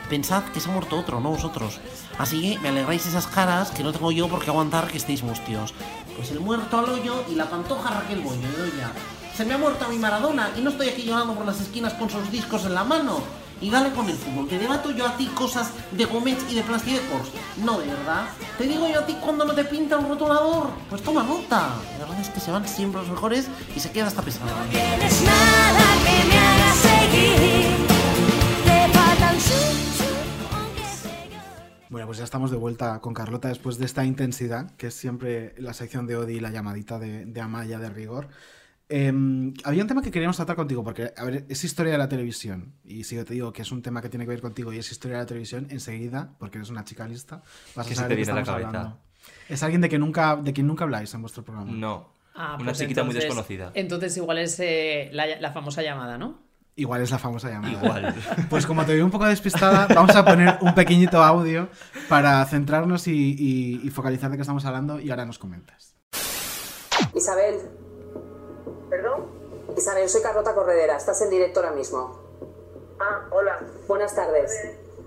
Pensad que se ha muerto otro, no vosotros. Así que me alegráis esas caras que no tengo yo por qué aguantar que estéis mustios. Pues el muerto al hoyo y la pantoja Raquel Bollo, ya. Se me ha muerto mi Maradona y no estoy aquí llorando por las esquinas con sus discos en la mano. Y dale con el fútbol, te debato yo a ti cosas de Gómez y de Plastidecos. No, de verdad. Te digo yo a ti cuando no te pinta un rotulador. Pues toma nota. La verdad es que se van siempre los mejores y se queda hasta seguir. Bueno, pues ya estamos de vuelta con Carlota después de esta intensidad, que es siempre la sección de Odi y la llamadita de, de Amaya de rigor. Eh, había un tema que queríamos tratar contigo, porque, a ver, es historia de la televisión. Y si yo te digo que es un tema que tiene que ver contigo y es historia de la televisión, enseguida, porque eres una chica lista, vas ¿Qué a saber te de qué viene a la estamos cabeza? hablando. Es alguien de, que nunca, de quien nunca habláis en vuestro programa. No. Ah, Una pues chiquita muy entonces- desconocida. Entonces igual es eh, la, la famosa llamada, ¿no? Igual es la famosa llamada. Igual. Pues como te veo un poco despistada, vamos a poner un pequeñito audio para centrarnos y, y- y focalizar de qué estamos hablando y ahora nos comentas. Isabel. ¿Perdón? Isabel, soy Carlota Corredera. Estás en directo ahora mismo. Ah, hola. Buenas tardes.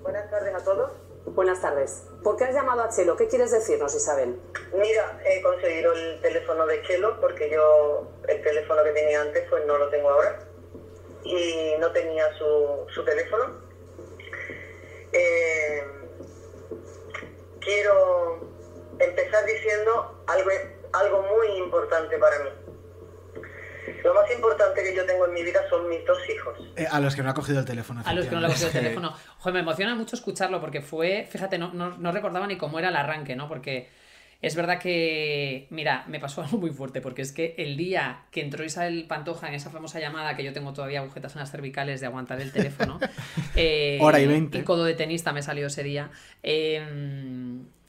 Buenas tardes a todos. Buenas tardes. ¿Por qué has llamado a Chelo? ¿Qué quieres decirnos, Isabel? Mira, he conseguido el teléfono de Chelo porque yo el teléfono que tenía antes pues no lo tengo ahora y no tenía su, su teléfono. Eh, quiero empezar diciendo algo, algo muy importante para mí. Lo más importante que yo tengo en mi vida son mis dos hijos. Eh, a los que no ha cogido el teléfono. A los que no le ha cogido el teléfono. Joder, me emociona mucho escucharlo porque fue, fíjate, no, no, no recordaba ni cómo era el arranque, ¿no? Porque Es verdad que, mira, me pasó algo muy fuerte, porque es que el día que entró Isabel Pantoja en esa famosa llamada, que yo tengo todavía agujetas en las cervicales de aguantar el teléfono, eh, Hora y veinte. y codo de tenista me salió ese día, eh,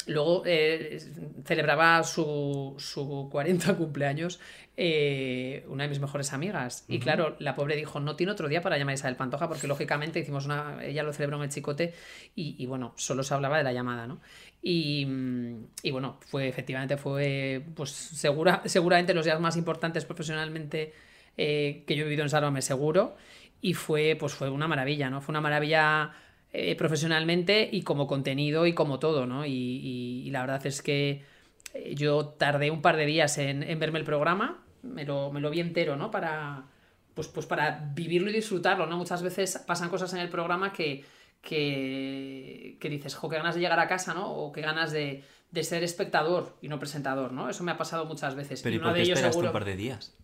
luego eh, celebraba su, su 40 cumpleaños eh, una de mis mejores amigas. Y claro, la pobre dijo, no tiene otro día para llamar a Isabel Pantoja, porque lógicamente hicimos una, ella lo celebró en el chicote y, y bueno, solo se hablaba de la llamada, ¿no? Y, mm, y bueno, fue efectivamente fue pues segura, seguramente los días más importantes profesionalmente eh, que yo he vivido en Sálvame seguro y fue pues fue una maravilla, ¿no? Fue una maravilla eh, profesionalmente y como contenido y como todo, ¿no? Y, y- y la verdad es que yo tardé un par de días en, en verme el programa, me lo, me lo vi entero, ¿no? Para, pues, pues para vivirlo y disfrutarlo, ¿no? Muchas veces pasan cosas en el programa que, que, que dices, jo, qué ganas de llegar a casa, ¿no? O qué ganas de, de ser espectador y no presentador, ¿no? Eso me ha pasado muchas veces. Pero y ¿y uno por de qué ellos esperaste seguro... un par de días?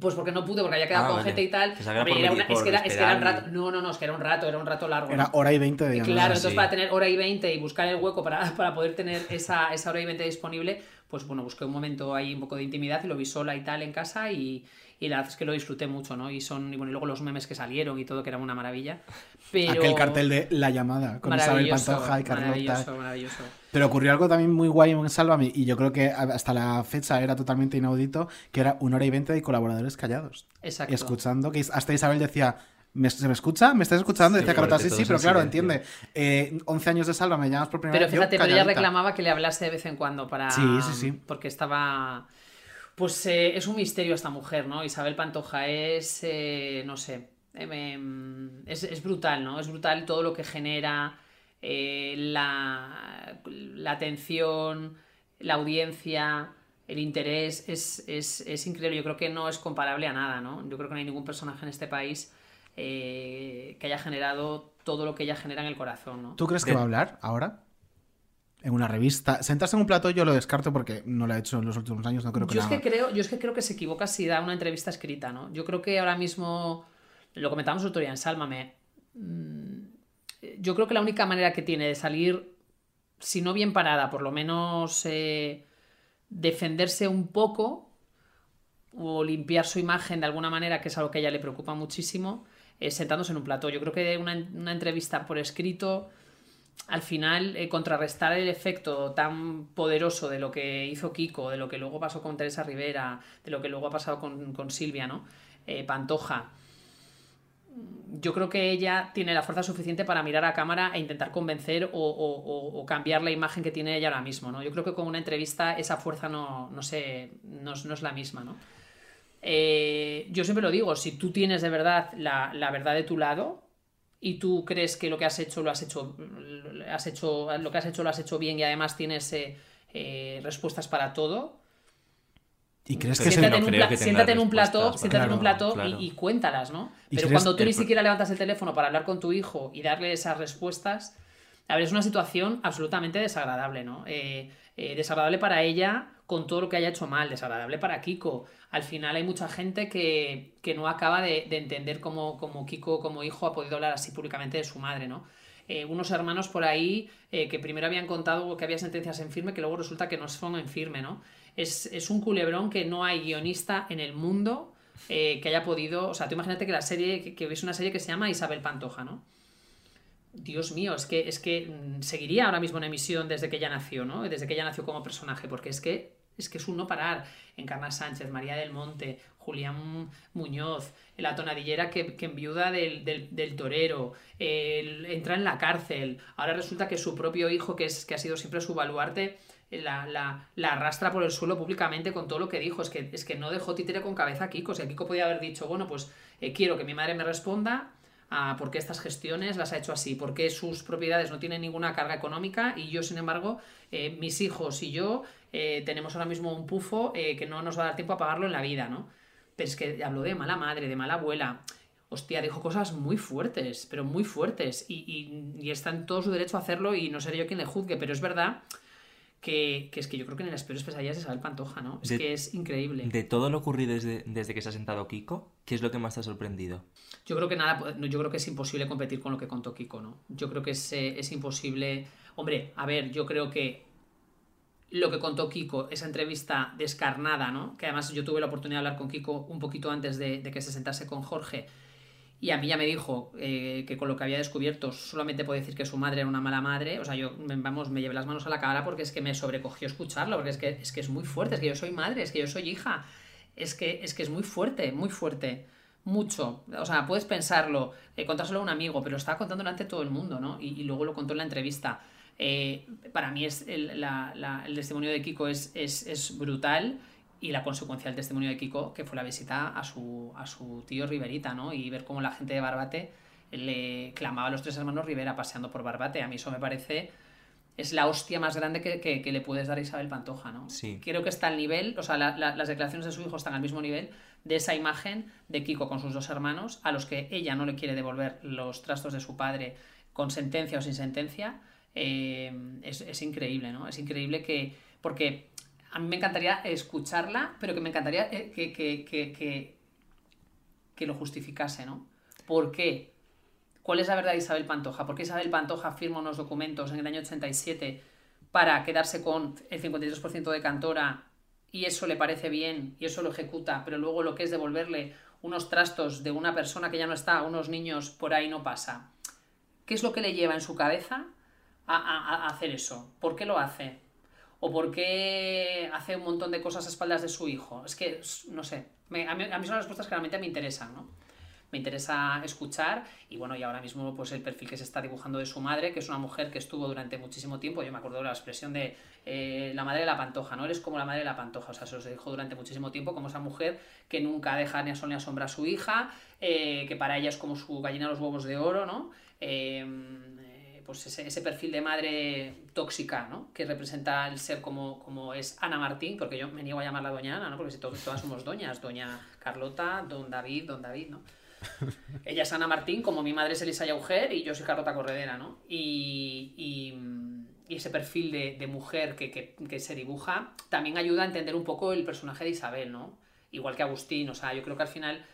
Pues porque no pude, porque había quedado Ah, con vale. gente y tal. Que Hombre, era una- es, que era, es que era un rato. No, no, no, es que era un rato, era un rato largo. Era hora y veinte de. Claro, entonces Sí. para tener hora y 20 y buscar el hueco para, para poder tener esa, esa hora y 20 disponible, pues bueno, busqué un momento ahí un poco de intimidad y lo vi sola y tal en casa y, y la verdad es que lo disfruté mucho, ¿no? Y son, y bueno, y luego los memes que salieron y todo, que era una maravilla. Pero... Aquel cartel de La llamada con Isabel Pantoja y Carlota. Maravilloso, maravilloso. Pero ocurrió algo también muy guay en Sálvame y yo creo que hasta la fecha era totalmente inaudito, que era una hora y veinte de colaboradores callados. Exacto. Escuchando, que hasta Isabel decía, ¿Me, ¿se me escucha? ¿Me estás escuchando? Sí, decía Carlota, sí, porque sí, todos pero claro, entiende. Eh, 11 años de Sálvame, llamas por primera Pero vez. yo fíjate, pero ella reclamaba que le hablase de vez en cuando para. Sí, sí, sí. Porque estaba. Pues eh, es un misterio esta mujer, ¿no? Isabel Pantoja es. eh, no sé. eh, em, es, es brutal, ¿no? Es brutal todo lo que genera. eh, la, la atención, la audiencia, el interés. Es, es, es increíble. Yo creo que no es comparable a nada, ¿no? Yo creo que no hay ningún personaje en este país eh, que haya generado todo lo que ella genera en el corazón, ¿no? ¿Tú crees que va a hablar ahora? En una revista. Sentarse en un plato yo lo descarto porque no lo ha hecho en los últimos años, no creo que yo es que creo, yo es que creo que se equivoca si da una entrevista escrita, ¿no? Yo creo que ahora mismo, lo comentábamos otro día en Sálvame, mm, yo creo que la única manera que tiene de salir, si no bien parada, por lo menos eh, defenderse un poco o limpiar su imagen de alguna manera, que es algo que a ella le preocupa muchísimo, es sentándose en un plató. Yo creo que una, una entrevista por escrito al final eh, contrarrestar el efecto tan poderoso de lo que hizo Kiko, de lo que luego pasó con Teresa Rivera, de lo que luego ha pasado con, con Silvia, ¿no? Eh, Pantoja. Yo creo que ella tiene la fuerza suficiente para mirar a cámara e intentar convencer o, cambiar la imagen que tiene ella ahora mismo, ¿no? Yo creo que con una entrevista esa fuerza no, no, sé, no, no es la misma, ¿no? Eh, yo siempre lo digo, si tú tienes de verdad la, la verdad de tu lado y tú crees que lo que has hecho lo has hecho, has hecho lo que has hecho lo has hecho bien y además tienes eh, eh, respuestas para todo, ¿Y crees que se siéntate, en no un, creo pla- que siéntate en un plató, siéntate en un plató claro. y, y cuéntalas, ¿no? ¿Y Pero cuando tú el ni siquiera levantas el teléfono para hablar con tu hijo y darle esas respuestas, a ver, es una situación absolutamente desagradable, ¿no? Eh, eh, desagradable para ella con todo lo que haya hecho mal, desagradable para Kiko. Al final hay mucha gente que, que no acaba de, de entender cómo, cómo Kiko, como hijo, ha podido hablar así públicamente de su madre, ¿no? Eh, unos hermanos por ahí eh, que primero habían contado que había sentencias en firme, que luego resulta que no son en firme, ¿no? Es, es un culebrón que no hay guionista en el mundo eh, que haya podido. O sea, tú imagínate que la serie, que, que una serie que se llama Isabel Pantoja, ¿no? Dios mío, es que, es que mm, seguiría ahora mismo en emisión desde que ella nació, ¿no? Desde que ella nació como personaje, porque es que es que es un no parar. Encarna Sánchez, María del Monte, Julián Muñoz, la tonadillera que, que enviuda del, del, torero, entra en la cárcel. Ahora resulta que su propio hijo, que, es, que ha sido siempre su baluarte, la, la- la arrastra por el suelo públicamente con todo lo que dijo. Es que, es que no dejó títere con cabeza a Kiko. O sea, Kiko podía haber dicho, bueno, pues eh, quiero que mi madre me responda a por qué estas gestiones las ha hecho así, por qué sus propiedades no tienen ninguna carga económica y yo, sin embargo, eh, mis hijos y yo eh, tenemos ahora mismo un pufo eh, que no nos va a dar tiempo a pagarlo en la vida, ¿no? Pero es que habló de mala madre, de mala abuela. Hostia, dijo cosas muy fuertes, pero muy fuertes. Y, y- y está en todo su derecho a hacerlo y no seré yo quien le juzgue, pero es verdad que, que es que yo creo que en las peores pesadillas de Isabel Pantoja, ¿no? Es De- que es increíble. De todo lo ocurrido desde, desde que se ha sentado Kiko, ¿qué es lo que más te ha sorprendido? Yo creo que nada, pues, yo creo que es imposible competir con lo que contó Kiko, ¿no? Yo creo que es, eh, es imposible. Hombre, a ver, yo creo que lo que contó Kiko, esa entrevista descarnada, ¿no? Que además yo tuve la oportunidad de hablar con Kiko un poquito antes de, que se sentase con Jorge. Y a mí ya me dijo eh, que con lo que había descubierto solamente puedo decir que su madre era una mala madre. O sea, yo, vamos, me llevé las manos a la cara porque es que me sobrecogió escucharlo, porque es que, es que es muy fuerte, es que yo soy madre, es que yo soy hija. Es que es, que es muy fuerte, muy fuerte. Mucho. O sea, puedes pensarlo, eh, contárselo a un amigo, pero lo estaba contando delante de todo el mundo, ¿no? Y luego lo contó en la entrevista. Eh, para mí es el, la- la- el testimonio de Kiko es, es, es brutal y la consecuencia del testimonio de Kiko, que fue la visita a su, a su tío Riverita, ¿no? Y ver cómo la gente de Barbate le clamaba a los tres hermanos Rivera paseando por Barbate. A mí eso me parece... Es la hostia más grande que, que- que le puedes dar a Isabel Pantoja, ¿no? Sí. Creo que está al nivel, o sea, la- la- las declaraciones de su hijo están al mismo nivel de esa imagen de Kiko con sus dos hermanos, a los que ella no le quiere devolver los trastos de su padre con sentencia o sin sentencia. Eh, es, es increíble, ¿no? Es increíble que. Porque a mí me encantaría escucharla, pero que me encantaría eh, que, que, que, que, lo justificase, ¿no? ¿Por qué? ¿Cuál es la verdad de Isabel Pantoja? ¿Por qué Isabel Pantoja firma unos documentos en el año 87 para quedarse con el 52% de Cantora y eso le parece bien y eso lo ejecuta, pero luego lo que es devolverle unos trastos de una persona que ya no está, a unos niños, por ahí no pasa? ¿Qué es lo que le lleva en su cabeza a, hacer eso? ¿Por qué lo hace? ¿O por qué hace un montón de cosas a espaldas de su hijo? Es que, no sé, me- a, mí, son las respuestas que realmente me interesan, ¿no? Me interesa escuchar y bueno, y ahora mismo pues el perfil que se está dibujando de su madre, que es una mujer que estuvo durante muchísimo tiempo, yo me acuerdo de la expresión de eh, la madre de la pantoja, ¿no? Eres como la madre de la pantoja, o sea, se os dijo durante muchísimo tiempo como esa mujer que nunca deja ni a sol ni a sombra a su hija, eh, que para ella es como su gallina los huevos de oro, ¿no? Eh, pues ese, ese perfil de madre tóxica, ¿no? Que representa el ser como, como es Ana Martín, porque yo me niego a llamarla doña Ana, ¿no? Porque si to- todas somos doñas, doña Carlota, don David, don David, ¿no? Ella es Ana Martín, como mi madre es Elisa Yauger y yo soy Carlota Corredera, ¿no? Y, y, y ese perfil de, de mujer que, que- que se dibuja también ayuda a entender un poco el personaje de Isabel, ¿no? Igual que Agustín, o sea, yo creo que al final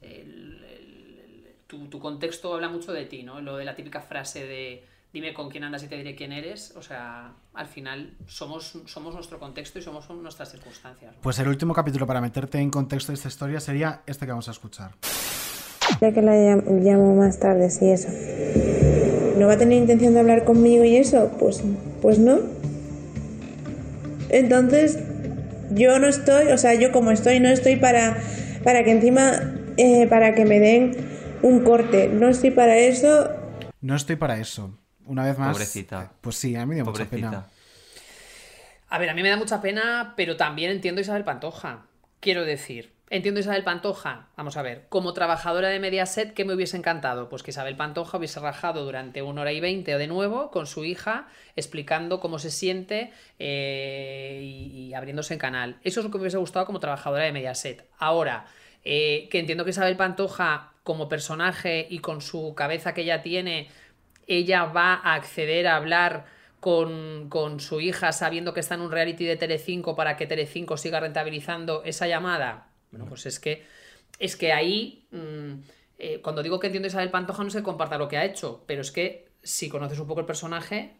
el- el- el- tu, tu contexto habla mucho de ti, ¿no? Lo de la típica frase de dime con quién andas y te diré quién eres, o sea, al final somos, somos nuestro contexto y somos nuestras circunstancias. ¿no? Pues el último capítulo para meterte en contexto de esta historia sería este que vamos a escuchar. Ya que la llam- llamo más tarde, sí, eso. ¿No va a tener intención de hablar conmigo y eso? Pues, pues no. Entonces, yo no estoy, o sea, yo como estoy, no estoy para, para que encima, eh, para que me den un corte. No estoy para eso. No estoy para eso. Una vez más. Pobrecita. Pues sí, a mí me dio mucha Pobrecita. pena. A ver, a mí me da mucha pena, pero también entiendo a Isabel Pantoja. Quiero decir, entiendo a Isabel Pantoja. Vamos a ver, como trabajadora de Mediaset, ¿qué me hubiese encantado? Pues que Isabel Pantoja hubiese rajado durante una hora y veinte de nuevo con su hija, explicando cómo se siente eh, y, y abriéndose en canal. Eso es lo que me hubiese gustado como trabajadora de Mediaset. Ahora, eh, que entiendo que Isabel Pantoja, como personaje y con su cabeza que ella tiene, ella va a acceder a hablar con, con su hija sabiendo que está en un reality de Telecinco para que Telecinco siga rentabilizando esa llamada. Bueno, pues es que es que ahí mm, eh, cuando digo que entiendo a Isabel Pantoja no se comparta lo que ha hecho, pero es que si conoces un poco el personaje,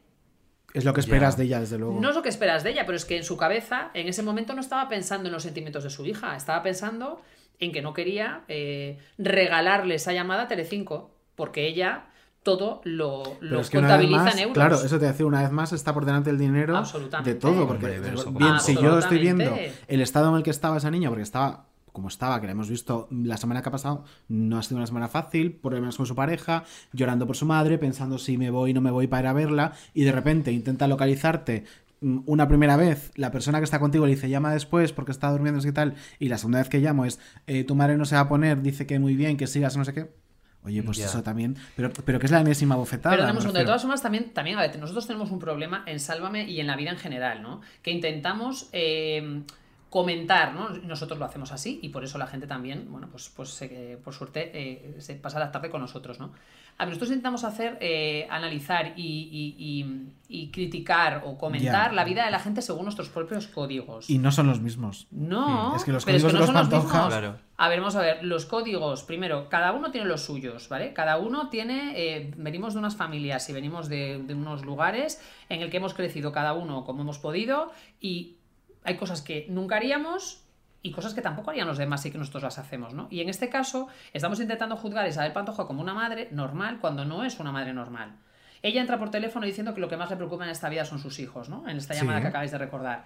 Es lo que esperas de ella, desde luego. no es lo que esperas de ella, pero es que en su cabeza, en ese momento, no estaba pensando en los sentimientos de su hija, estaba pensando en que no quería eh, regalarle esa llamada a Telecinco, porque ella todo lo, Pero lo es que una vez contabiliza más, en euros. claro, eso te decía, una vez más está por delante el dinero Absolutamente. de todo. Porque, Hombre, bien, si yo estoy viendo el estado en el que estaba esa niña, porque estaba como estaba, que la hemos visto la semana que ha pasado, no ha sido una semana fácil, problemas con su pareja, llorando por su madre, pensando si me voy o no me voy para ir a verla, y de repente intenta localizarte mm, una primera vez, la persona que está contigo le dice llama después porque está durmiendo y tal, y la segunda vez que llamo es eh, tu madre no se va a poner, dice que muy bien, que sigas, no sé qué. Oye, pues eso también, pero, pero que es la enésima bofetada. Pero segundo, de todas formas, también, también, a ver, nosotros tenemos un problema en Sálvame y en la vida en general, ¿no? Que intentamos eh, comentar, ¿no? Nosotros lo hacemos así y por eso la gente también, bueno, pues, pues se- por suerte eh, se pasa la tarde con nosotros, ¿no? A ver, nosotros intentamos hacer, eh, analizar y, y- y- y criticar o comentar la vida de la gente según nuestros propios códigos. Y no son los mismos. No, Es que los pero es códigos que no de los son los mismos. Claro. A ver, vamos a ver, los códigos, primero, cada uno tiene los suyos, ¿vale? Cada uno tiene, eh, venimos de unas familias y venimos de, de unos lugares en el que hemos crecido cada uno como hemos podido y hay cosas que nunca haríamos y cosas que tampoco harían los demás y que nosotros las hacemos, ¿no? Y en este caso, estamos intentando juzgar a Isabel Pantoja como una madre normal cuando no es una madre normal. Ella entra por teléfono diciendo que lo que más le preocupa en esta vida son sus hijos, ¿no? En esta Sí. llamada que acabáis de recordar.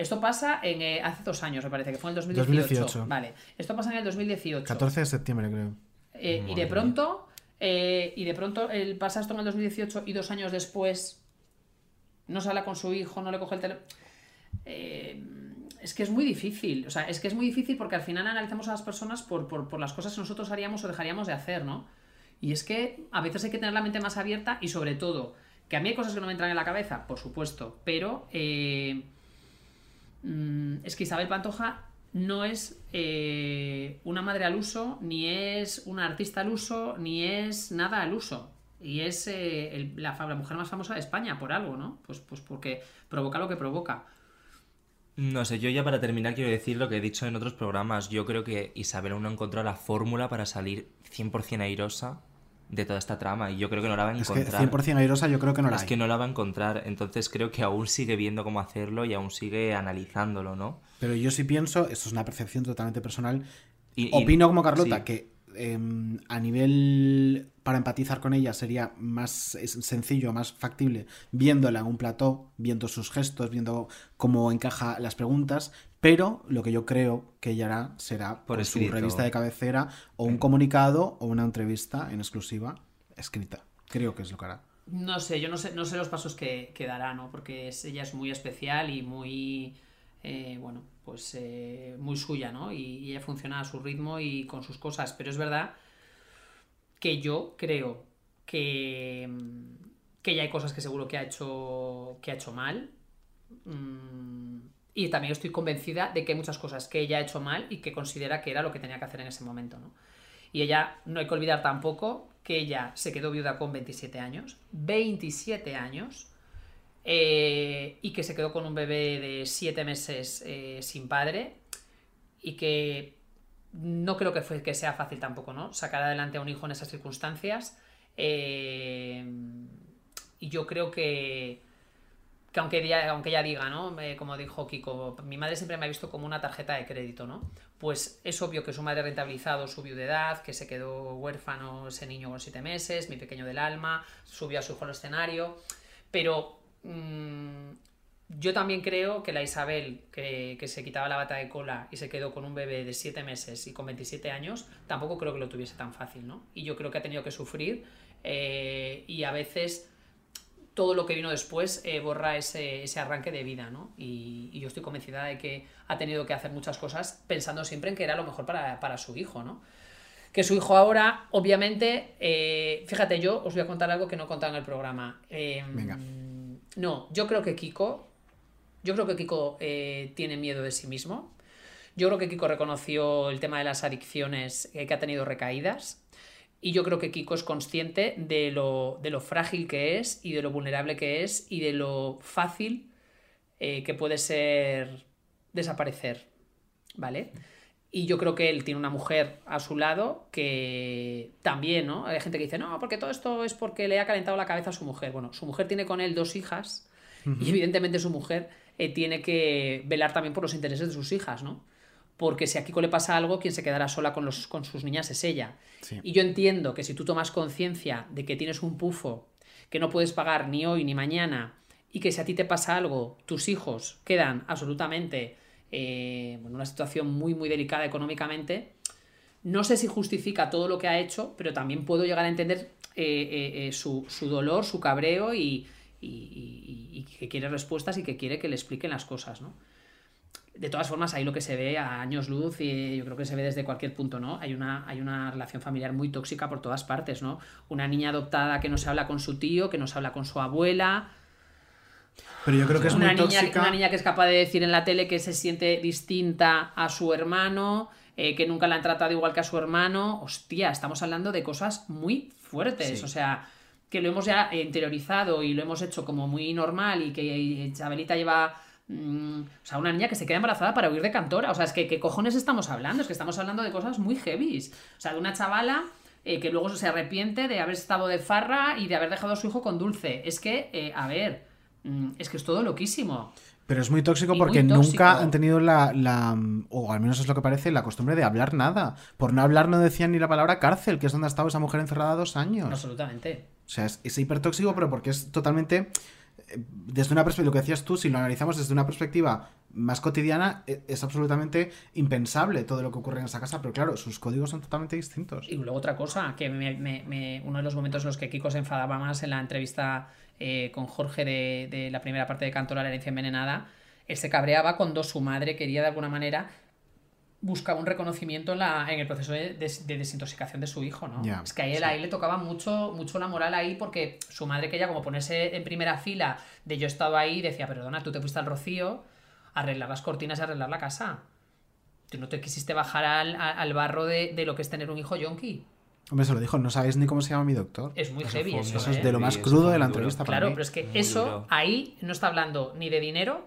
Esto pasa en, eh, hace dos años, me parece, que fue en el 2018. 2018. Vale, esto pasa en el 2018. 14 de septiembre, creo. Eh, y de pronto, eh, y de pronto el pasa esto en el 2018 y dos años después no se habla con su hijo, no le coge el teléfono. es que es muy difícil, o sea, es que es muy difícil porque al final analizamos a las personas por, por, por las cosas que nosotros haríamos o dejaríamos de hacer, ¿no? Y es que a veces hay que tener la mente más abierta y sobre todo, que a mí hay cosas que no me entran en la cabeza, por supuesto, pero eh, mm, es que Isabel Pantoja no es eh, una madre al uso, ni es una artista al uso, ni es nada al uso. Y es eh, la mujer más famosa de España por algo, ¿no? Pues, pues porque provoca lo que provoca. No sé, yo ya para terminar quiero decir lo que he dicho en otros programas. Yo creo que Isabel aún no encontró la fórmula para salir 100% airosa de toda esta trama y yo creo que no la va a Es que encontrar. 100% airosa yo creo que no la Es hay. que no la va a encontrar, entonces creo que aún sigue viendo cómo hacerlo y aún sigue analizándolo, ¿no? Pero yo sí pienso, esto es una percepción totalmente personal, Y- y- opino como Carlota sí. que em, a nivel para empatizar con ella sería más sencillo, más factible viéndola en un plató, viendo sus gestos, viendo cómo encaja las preguntas, pero lo que yo creo que ella hará será Por su revista de cabecera o un comunicado o una entrevista en exclusiva escrita. Creo que es lo que hará. No sé, yo no sé, no sé los pasos que, que dará, ¿no? Porque es- ella es muy especial y muy, eh, bueno, pues eh, muy suya, ¿no? Y, y ella funciona a su ritmo y con sus cosas. Pero es verdad que yo creo que, mm, que ya hay cosas que seguro que ha hecho, que ha hecho mal. Mm, Y también estoy convencida de que hay muchas cosas que ella ha hecho mal y que considera que era lo que tenía que hacer en ese momento, ¿no? Y ella, no hay que olvidar tampoco que ella se quedó viuda con 27 años. 27 años. eh, y que se quedó con un bebé de 7 meses eh, sin padre. Y que no creo que, fue, que sea fácil tampoco, ¿no? Sacar adelante a un hijo en esas circunstancias. eh, y yo creo que, que aunque ella, aunque ella diga, ¿no? Eh, como dijo Kiko, mi madre siempre me ha visto como una tarjeta de crédito, ¿no? Pues es obvio que su madre ha rentabilizado su viudedad, que se quedó huérfano ese niño con siete meses, mi pequeño del alma, subió a su hijo al escenario, pero mm, yo también creo que la Isabel, que, que se quitaba la bata de cola y se quedó con un bebé de 7 meses y con 27 años, tampoco creo que lo tuviese tan fácil, ¿no? Y yo creo que ha tenido que sufrir eh, y a veces todo lo que vino después eh, borra ese, ese arranque de vida, ¿no? Y, y yo estoy convencida de que ha tenido que hacer muchas cosas pensando siempre en que era lo mejor para, para su hijo, ¿no? Que su hijo ahora, obviamente, eh, fíjate, yo os voy a contar algo que no he contado en el programa. Eh, Venga. No, yo creo que Kiko, yo creo que Kiko eh, tiene miedo de sí mismo. Yo creo que Kiko reconoció el tema de las adicciones, que ha tenido recaídas. Y yo creo que Kiko es consciente de lo, de lo frágil que es y de lo vulnerable que es y de lo fácil eh, que puede ser desaparecer. ¿Vale? Y yo creo que él tiene una mujer a su lado que también, ¿no? Hay gente que dice, no, porque todo esto es porque le ha calentado la cabeza a su mujer. Bueno, su mujer tiene con él dos hijas y evidentemente su mujer eh, tiene que velar también por los intereses de sus hijas, ¿no? Porque si a Kiko le pasa algo, quien se quedará sola con, los, con sus niñas es ella. Sí. Y yo entiendo que si tú tomas conciencia de que tienes un pufo que no puedes pagar ni hoy ni mañana y que si a ti te pasa algo, tus hijos quedan absolutamente eh, en una situación muy, muy delicada económicamente, no sé si justifica todo lo que ha hecho, pero también puedo llegar a entender eh, eh, su, su dolor, su cabreo y, y- y- y que quiere respuestas y que quiere que le expliquen las cosas, ¿no? De todas formas, ahí lo que se ve a años luz y yo creo que se ve desde cualquier punto, ¿no? Hay una, hay una relación familiar muy tóxica por todas partes, ¿no? Una niña adoptada que no se habla con su tío, que no se habla con su abuela, Pero yo creo que es una muy niña, tóxica. una niña que es capaz de decir en la tele que se siente distinta a su hermano, eh, que nunca la han tratado igual que a su hermano. Hostia, estamos hablando de cosas muy fuertes. Sí. O sea, que lo hemos ya interiorizado y lo hemos hecho como muy normal y que Chabelita lleva mm, o sea, una niña que se queda embarazada para huir de cantora. O sea, es que ¿qué cojones estamos hablando? Es que estamos hablando de cosas muy heavies. O sea, de una chavala eh, que luego se arrepiente de haber estado de farra y de haber dejado a su hijo con Dulce. Es que, eh, a ver, mm, es que es todo loquísimo. Pero es muy tóxico Y porque muy tóxico. nunca han tenido la, la- o al menos es lo que parece, la costumbre de hablar nada. Por no hablar no decían ni la palabra cárcel, que es donde ha estado esa mujer encerrada dos años. Absolutamente. O sea, es, es hipertóxico, pero porque es totalmente. Desde una perspectiva, lo que decías tú, si lo analizamos desde una perspectiva más cotidiana, e- es absolutamente impensable todo lo que ocurre en esa casa, pero claro, sus códigos son totalmente distintos. Y luego otra cosa, que me- uno de los momentos en los que Kiko se enfadaba más en la entrevista eh, con Jorge de, la primera parte de Cantora, la herencia envenenada, él se cabreaba cuando su madre quería de alguna manera buscaba un reconocimiento en, la, en el proceso de, des- de desintoxicación de su hijo, ¿no? Ya, es que a él, sí. a él le tocaba mucho, mucho la moral ahí porque su madre quería como ponerse en primera fila de yo estaba ahí decía, perdona, tú te fuiste al rocío a arreglar las cortinas y a arreglar la casa. Tú no te quisiste bajar al, al barro de, de lo que es tener un hijo yonki. Hombre, se lo dijo, no sabéis ni cómo se llama mi doctor. Es muy Eso heavy fue- eso, Eso es ¿eh? de lo más Sí, crudo de la entrevista para Claro, mí. pero es que Muy eso duro. ahí no está hablando ni de dinero,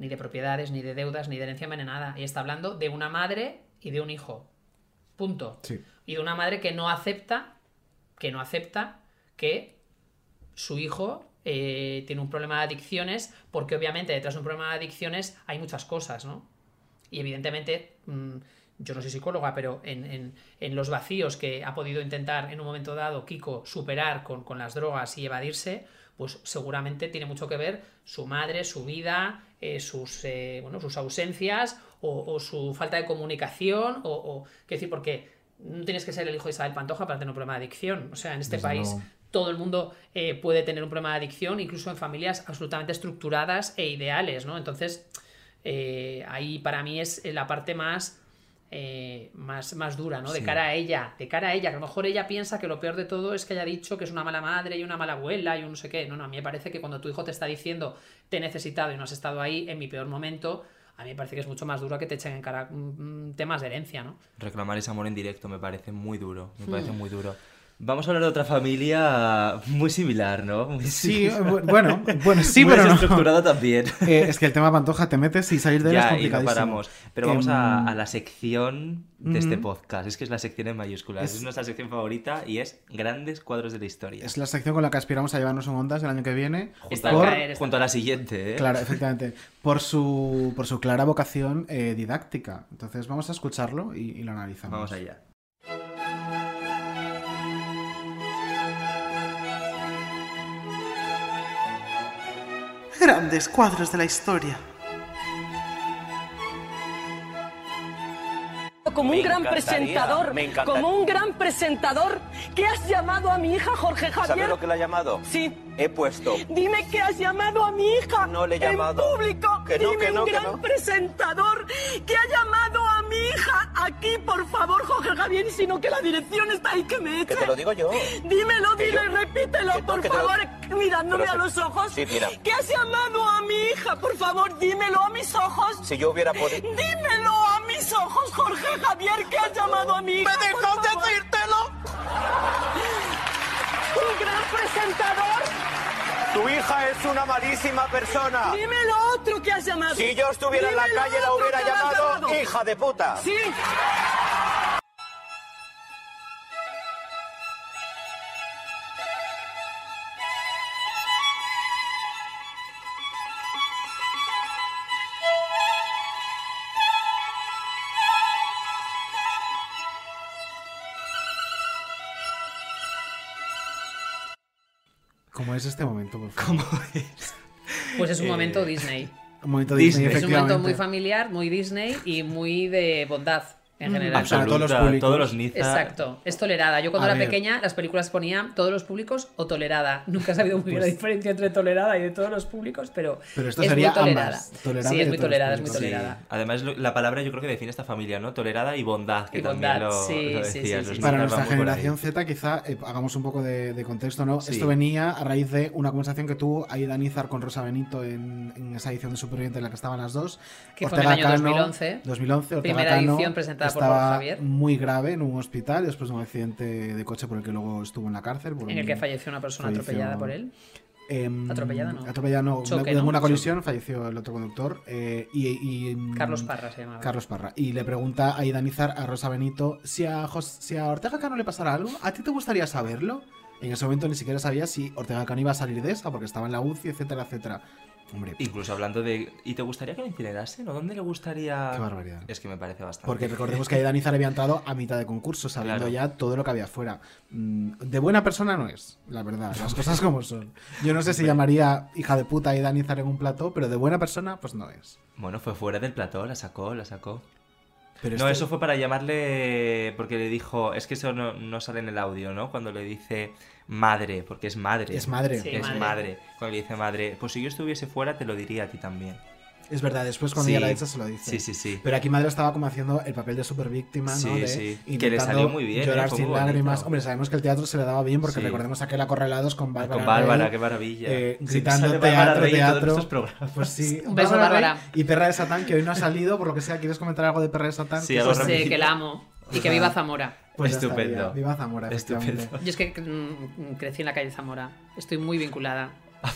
ni de propiedades, ni de deudas, ni de herencia envenenada. Y está hablando de una madre y de un hijo. Punto. Sí. Y de una madre que no acepta, que no acepta que su hijo eh, tiene un problema de adicciones, porque obviamente detrás de un problema de adicciones hay muchas cosas, ¿no? Y evidentemente, mm, yo no soy psicóloga, pero en, en- en los vacíos que ha podido intentar en un momento dado Kiko superar con, con las drogas y evadirse, pues seguramente tiene mucho que ver su madre, su vida, eh, sus, eh, bueno, sus ausencias o, o su falta de comunicación, o, o quiero decir, porque no tienes que ser el hijo de Isabel Pantoja para tener un problema de adicción. O sea, en este Desde país luego. todo el mundo eh, puede tener un problema de adicción, incluso en familias absolutamente estructuradas e ideales, ¿no? Entonces, eh, ahí para mí es la parte más, eh, más, más dura, ¿no? De Sí. cara a ella, de cara a ella, que a lo mejor ella piensa que lo peor de todo es que haya dicho que es una mala madre y una mala abuela y un no sé qué. No, no, a mí me parece que cuando tu hijo te está diciendo te he necesitado y no has estado ahí en mi peor momento, a mí me parece que es mucho más duro que te echen en cara mm, temas de herencia, ¿no? Reclamar ese amor en directo me parece muy duro. Me Hmm. parece muy duro. Vamos a hablar de otra familia muy similar, ¿no? Muy Sí, similar. bu- bueno, bueno, sí, Muy pero no. desestructurada también. Eh, es que el tema Pantoja te metes y salir de él es Ya, y no complicadísimo. paramos. Pero vamos a, Em, a la sección de este ujú. podcast. Es que es la sección en mayúsculas. Es, Es- nuestra sección favorita y es grandes cuadros de la historia. Es la sección con la que aspiramos a llevarnos un Ondas el año que viene. Junto, por- a, junto a la siguiente, ¿eh? Claro, efectivamente. Por su, por su clara vocación eh, didáctica. Entonces vamos a escucharlo y, y lo analizamos. Vamos allá. Grandes cuadros de la historia. Como Me un gran presentador, me como un gran presentador, ¿qué has llamado a mi hija Jorge Javier? ¿Sabes lo que le ha llamado? Sí. He puesto. Dime que has llamado a mi hija. No le he llamado. En público. Que no, Dime que no, un que gran no. presentador que ha llamado a mi hija aquí, por favor, Jorge Javier, y si no que la dirección está ahí que me eche. Que te lo digo yo. Dímelo, Que dilo yo- repítelo, que por lo- favor, mirándome Pero a los ojos. Sí, mira. Que has llamado a mi hija, por favor, dímelo a mis ojos. Si yo hubiera podido. Dímelo a mis ojos, Jorge Javier, que has llamado a mi hija. ¡Me favor. decírtelo! Un gran presentador. Tu hija es una malísima persona. Dime lo otro que has llamado. Si yo estuviera en la calle la hubiera llamado llamado. hija de puta. Sí. ¿Cómo es este momento, por favor? ¿Cómo es? Pues es un Eh, momento Disney. Un momento Disney, Disney. Es un momento muy familiar, muy Disney y muy de bondad en general. absoluta. todos los públicos. todos los Niza. Exacto, es tolerada. Yo cuando A era ver. pequeña, las películas ponían todos los públicos o tolerada. Nunca he sabido muy bien la Pues- diferencia entre tolerada y de todos los públicos, pero, Pero esto es sería muy tolerada. ambas, tolerada sí, es muy tolerada, es muy. Sí. tolerada. Además, la palabra yo creo que define esta familia, ¿no? Tolerada y bondad, que Y también bondad, lo, sí, lo sí, sí, decías. sí, los sí. Para nuestra generación Z, quizá eh, hagamos un poco de, de contexto, ¿no? Sí. Esto venía a raíz de una conversación que tuvo Aida Nizar con Rosa Benito en, en esa edición de Superviviente en la que estaban las dos. Que fue en el año 2011. 2011, Ortega Primera Cano edición presentada estaba Javier. muy grave en un hospital después de un accidente de coche por el que luego estuvo en la cárcel. por En el que falleció una persona falleció- atropellada por él. Em, Atropellada no. Atropellada no. Choque, una colisión falleció el otro conductor. eh, y, y, mm, Carlos Parra se llamaba. Carlos Parra. Y le pregunta a Idanizar a Rosa Benito si a, si a Ortega Cano le pasara algo, ¿a ti te gustaría saberlo? En ese momento ni siquiera sabía si Ortega Cano iba a salir de esa porque estaba en la UCI, etcétera, etcétera. Hombre, Incluso hablando de. ¿Y te gustaría que lo incinerasen? ¿O dónde le gustaría.? Qué barbaridad. Es que me parece bastante. Porque recordemos que Idanizar había entrado a mitad de concurso, sabiendo Claro. ya todo lo que había afuera. Mm, De buena persona no es, la verdad, las cosas como son. Yo no sé si llamaría hija de puta a Idanizar en un plató, pero de buena persona, pues no es. Bueno, fue fuera del plató, la sacó, la sacó. Pero no, esto- eso fue para llamarle. Porque le dijo. Es que eso no, no sale en el audio, ¿no? Cuando le dice madre, porque es madre. Es madre. Sí, es madre. madre. Cuando le dice madre, pues si yo estuviese fuera, te lo diría a ti también. Es verdad, después cuando Sí. ella la echa se lo dice. Sí, sí, sí. Pero aquí Madre estaba como haciendo el papel de super víctima, ¿no? Sí, de sí. Que le intentando salió muy bien, ¿eh? Llorar sin lágrimas. Hombre, sabemos que el teatro se le daba bien porque Sí. recordemos aquel acorralados con Bárbara. Con Bárbara, Rey, qué maravilla. eh, gritando Bárbara teatro, Rey en todos teatro. Pues sí. Un beso, Rey Bárbara. Y Perra de Satán, que hoy no ha salido, por lo que sea, ¿quieres comentar algo de Perra de Satán? Sí, Que algo eso- Sé que la amo. Y que viva Zamora. Pues Estupendo. Viva Zamora. Estupendo. Yo es que mm, crecí en la calle Zamora. Estoy muy vinculada.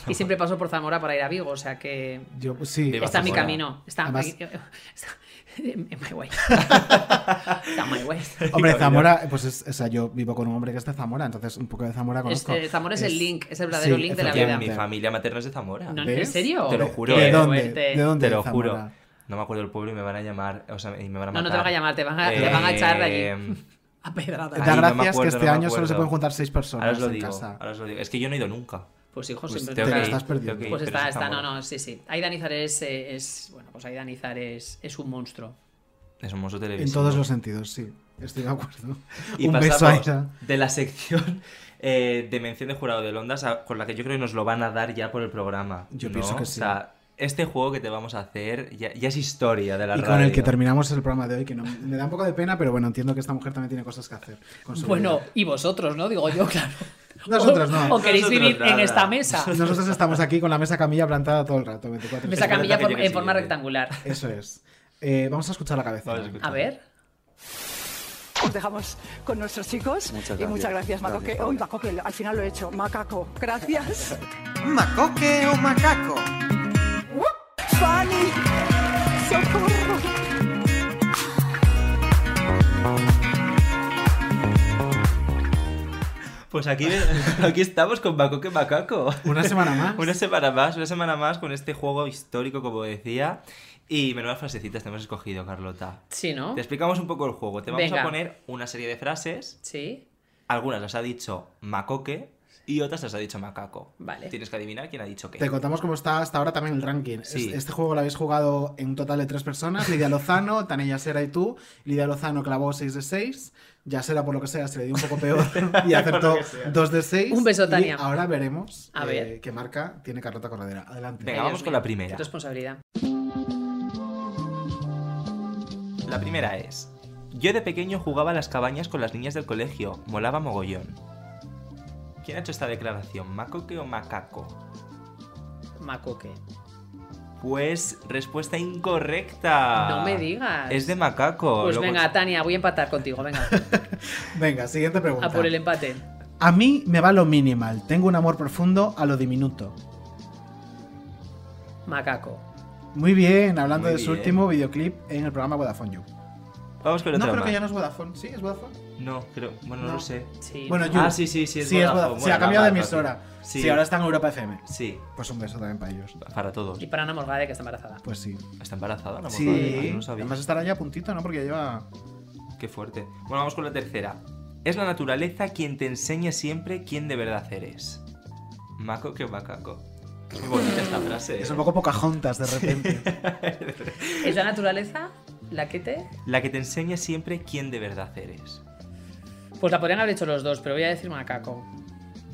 Y siempre paso por Zamora para ir a Vigo, o sea que. Yo, pues sí. está en mi camino. Está, Además- está en my way. está my way. Hombre, Zamora, pues es, o sea, yo vivo con un hombre que es de Zamora, entonces un poco de Zamora conozco. Este, Zamora es, el link, es el verdadero Sí, link de la vida. mi familia materna es de Zamora. No, ¿En serio? Te lo juro. ¿De eh. dónde? fuerte. ¿De dónde? Te lo juro. Zamora? No me acuerdo el pueblo y me van a llamar. O sea, y me van a No, matar. no te van a llamar, te van a, te van a echar de allí. Eh, A pedrada. Da Ay, no gracias que acuerdo, este no año solo se acuerdo. pueden juntar seis personas Ahora os lo en digo. casa. Ahora os lo digo. Es que yo no he ido nunca. Pues hijo, Pues siempre te estás perdiendo. que Pues está, es está, no, no, sí, sí. Aida Nizar es, eh, es bueno, pues Aida Nizar es, es un monstruo. Es un monstruo En televisivo. todos los sentidos, sí. Estoy de acuerdo. Y un beso a ella. de la sección eh, de mención de jurado de Londas a- con la que yo creo que nos lo van a dar ya por el programa. Yo ¿no? pienso que O sí. sea, este juego que te vamos a hacer ya, ya es historia de la Y radio. con el que terminamos el programa de hoy, que no, me da un poco de pena, pero bueno, entiendo que esta mujer también tiene cosas que hacer. con su Bueno, vida. y vosotros, ¿no? Digo yo, claro. Nosotros no. ¿O queréis Nosotros vivir en esta mesa? Nosotros estamos aquí con la mesa camilla plantada todo el rato. 24 Mesa Es camilla tiene en forma rectangular. Eso es. Eh, vamos a escuchar la cabeza. A ver. Os dejamos con nuestros chicos. Muchas Y muchas gracias, gracias. Macoque. Gracias, Uy, Macoque, al final lo he hecho. Macaco. Gracias. ¿Macoque o macaco? Fanny. Socorro. Pues aquí, aquí estamos con Macoque Macaco. Una semana más. una semana más, una semana más con este juego histórico, como decía. Y menudas frasecitas te hemos escogido, Carlota. Sí, ¿no? Te explicamos un poco el juego. Te vamos Venga. a poner una serie de frases. Sí. Algunas las ha dicho Macoque y otras las ha dicho Macaco. Vale. Tienes que adivinar quién ha dicho qué. Te contamos cómo está hasta ahora también el ranking. Sí. Es- Este juego lo habéis jugado en un total de tres personas. Lidia Lozano, Tania Yasera y tú. Lidia Lozano clavó 6 de 6. Yasera, por lo que sea, se le dio un poco peor y acertó 2 de 6. Un beso, Tania. Y ahora veremos A eh, qué marca tiene Carlota Corredera. Adelante. Venga, Ay, vamos Dios con mío, la primera. Responsabilidad. La primera es: Yo de pequeño jugaba a las cabañas con las niñas del colegio. Molaba mogollón. ¿Quién ha hecho esta declaración? ¿Macoque o Macaco? Macoque. Pues respuesta incorrecta. No me digas. Es de Macaco. Pues Luego- venga, Tania, voy a empatar contigo. Venga, Venga, siguiente pregunta. a por el empate. A mí me va lo minimal. Tengo un amor profundo a lo diminuto. Macaco. Muy bien, hablando Muy de su último videoclip en el programa Vodafone You. Vamos con No, otra creo más. que ya no es Vodafone. ¿Sí? ¿Es Vodafone? No, creo. Bueno, no, No. lo sé. Sí. Bueno, You. Ah, sí, sí, sí, es sí, Vodafone. Sí, Bueno, ha cambiado de emisora. sí. Sí. ahora está en Europa FM. Sí, Pues un beso también para ellos. para todos. Y para Ana Morgade, que está embarazada. Pues sí. ¿Está embarazada? No, Sí, no lo sabía. además estará ya a puntito, ¿no? Porque ya lleva... Qué fuerte. Bueno, vamos con la tercera. Es la naturaleza quien te enseña siempre quién de verdad eres. Maco que macaco. Muy bonita esta frase. Es ¿eh? un poco Pocahontas de repente. ¿Es la naturaleza la que te...? La que te enseña siempre quién de verdad eres. Pues la podrían haber hecho los dos, pero voy a decir macaco.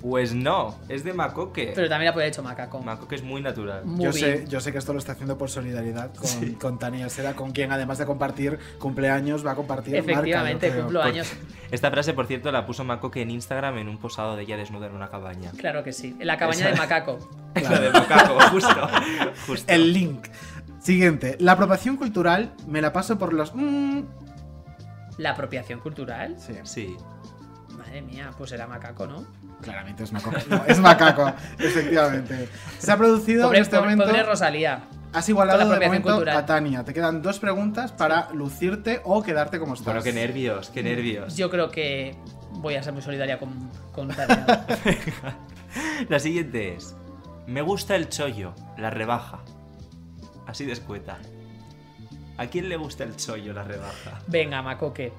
Pues no, es de Macoque. Pero también la podría haber hecho macaco. Macoque es muy natural. Muy yo, bien. sé, yo sé que esto lo está haciendo por solidaridad con, con Tania Sera, con quien además de compartir cumpleaños va a compartir Efectivamente, marca, creo. cumplo años. Esta frase, por cierto, la puso Macoque en Instagram en un posado de ella desnuda en una cabaña. Claro que sí. En la cabaña Esa- de macaco. La de Macaco, justo. justo. El link. Siguiente. La apropiación cultural me la paso por los... mm, ¿La apropiación cultural? sí. Sí. Madre mía, pues era macaco, ¿no? Claramente es macaco. No, es macaco, efectivamente. Se ha producido Pobre, en este pobre- momento. pobre Rosalía. Has igualado de momento cultural. a Tania. Te quedan dos preguntas para lucirte o quedarte como estás. Bueno, qué nervios, qué nervios. Yo creo que voy a ser muy solidaria con, con Tania. La siguiente es: Me gusta el chollo, la rebaja. Así de escueta. ¿A quién le gusta el chollo, la rebaja? Venga, Macoque.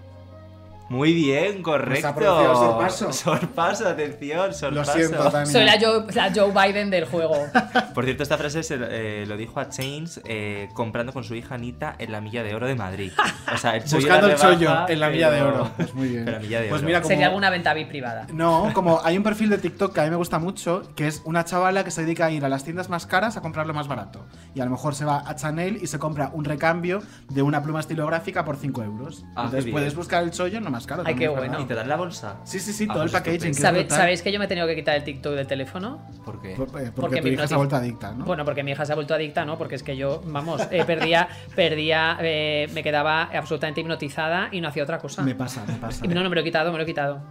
Muy bien, correcto. ha sorpaso. Sorpaso, atención, sorpaso. siento, Tania. Soy la Joe, la Joe Biden del juego. Por cierto, esta frase se, eh, lo dijo a Chains eh, comprando con su hija Anita en la Milla de Oro de Madrid. O sea, el chollo Buscando el chollo en la Milla de Oro. Pues muy bien. pero la Milla de Pues Oro. mira, como- Sería alguna venta VIP privada. No, como hay un perfil de TikTok que a mí me gusta mucho, que es una chavala que se dedica a ir a las tiendas más caras a comprar lo más barato. Y a lo mejor se va a Chanel y se compra un recambio de una pluma estilográfica por 5 euros. Ah, Entonces puedes buscar el chollo lo más caro. Ay, qué bueno. ¿Y te dan la bolsa? Sí, sí, sí, Ah, todo el packaging. que es ¿Sabe- brutal. ¿Sabéis que yo me he tenido que quitar el TikTok del teléfono? ¿Por qué? Por- eh, porque, Porque tu mi hija se ha vuelto adicta, ¿no? Bueno, porque mi hija se ha vuelto adicta, ¿no? Porque es que yo, vamos, eh, perdía, perdía, eh, me quedaba absolutamente hipnotizada y no hacía otra cosa. Me pasa, me pasa. Y no, no, me lo he quitado, me lo he quitado.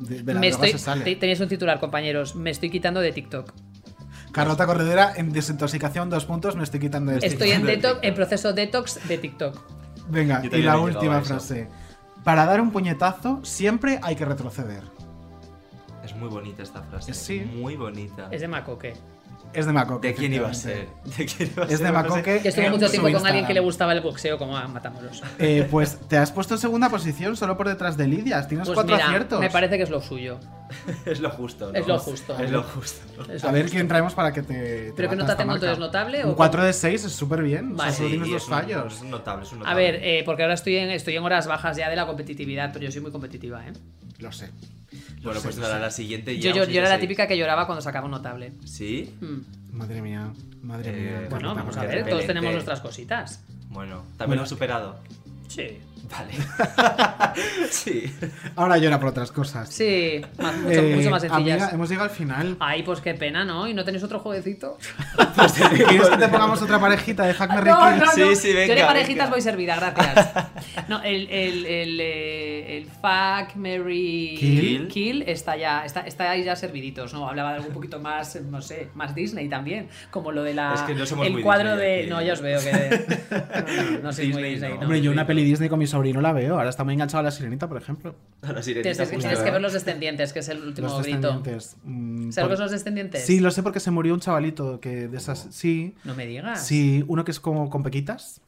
De, de la me estoy, se sale. te- teníais un titular, compañeros. Me estoy quitando de TikTok. Carlota Corredera, en desintoxicación, dos puntos, me estoy quitando de Estoy en, TikTok. detox, en proceso detox de TikTok. Venga, y la última eso. Para dar un puñetazo, siempre hay que retroceder. Es muy bonita esta frase. Sí. Muy bonita. Es de Macoque. Es de Macoque. ¿De quién iba a ser? efectivamente. ¿De quién iba a Es de ser? Macoque. Que estuvo en mucho tiempo con alguien que le gustaba el boxeo, como a Matamoros. Eh, pues te has puesto en segunda posición solo por detrás de Lidia. Tienes Pues cuatro mira, aciertos. me parece que es lo suyo. Es lo justo. ¿no? Es lo justo. Es lo justo. Es A ver justo. quién traemos para que te. te ¿Pero qué bata nota tengo entonces? ¿Notable Un o 4 de 6 es súper bien. Vale. O sea, solo Sí, tienes dos es un- fallos. Es un notable, es un A ver, eh, porque ahora estoy en, estoy en horas bajas ya de la competitividad, pero yo soy muy competitiva, ¿eh? Lo sé. Bueno, pues nada, la siguiente Yo, ya. yo, era la 7-6. típica que lloraba cuando sacaba un notable. ¿Sí? Mm. Madre mía. Madre Eh, mía. bueno, Bueno, vamos a ver, todos tenemos nuestras cositas. Bueno, también Bueno. lo has superado. Sí. Vale. sí. Ahora llora por otras cosas. Sí, más- mucho, Eh, mucho más sencillas. amiga, hemos llegado al final. Ay, pues qué pena, ¿no? ¿Y no tenéis otro jueguecito? ¿Quieres que te pongamos otra parejita de Fuck Mary No, Kill? no, no. Sí, sí, Yo de venga, parejitas venga. voy servida, gracias. No, el, el, el, eh, el fuck, Mary, Kill. Kill está ya, está, está ahí ya serviditos, ¿no? Hablaba de algo un poquito más, no sé, más Disney también, como lo de la, Es que no somos el muy cuadro Disney de, aquí. no, ya os veo que, no, no, no soy muy Disney, Disney, no. no. Hombre, yo una peli Disney con mi sobrino la veo. Ahora está muy enganchado a la sirenita, por ejemplo. A la sirenita Tienes, justo. tienes que ver los descendientes, que es el último Los grito. descendientes. Mm, ¿Sabes por- los descendientes? Sí, lo sé porque se murió un chavalito que de esas. Sí. No me digas. Sí, uno que es como con pequitas.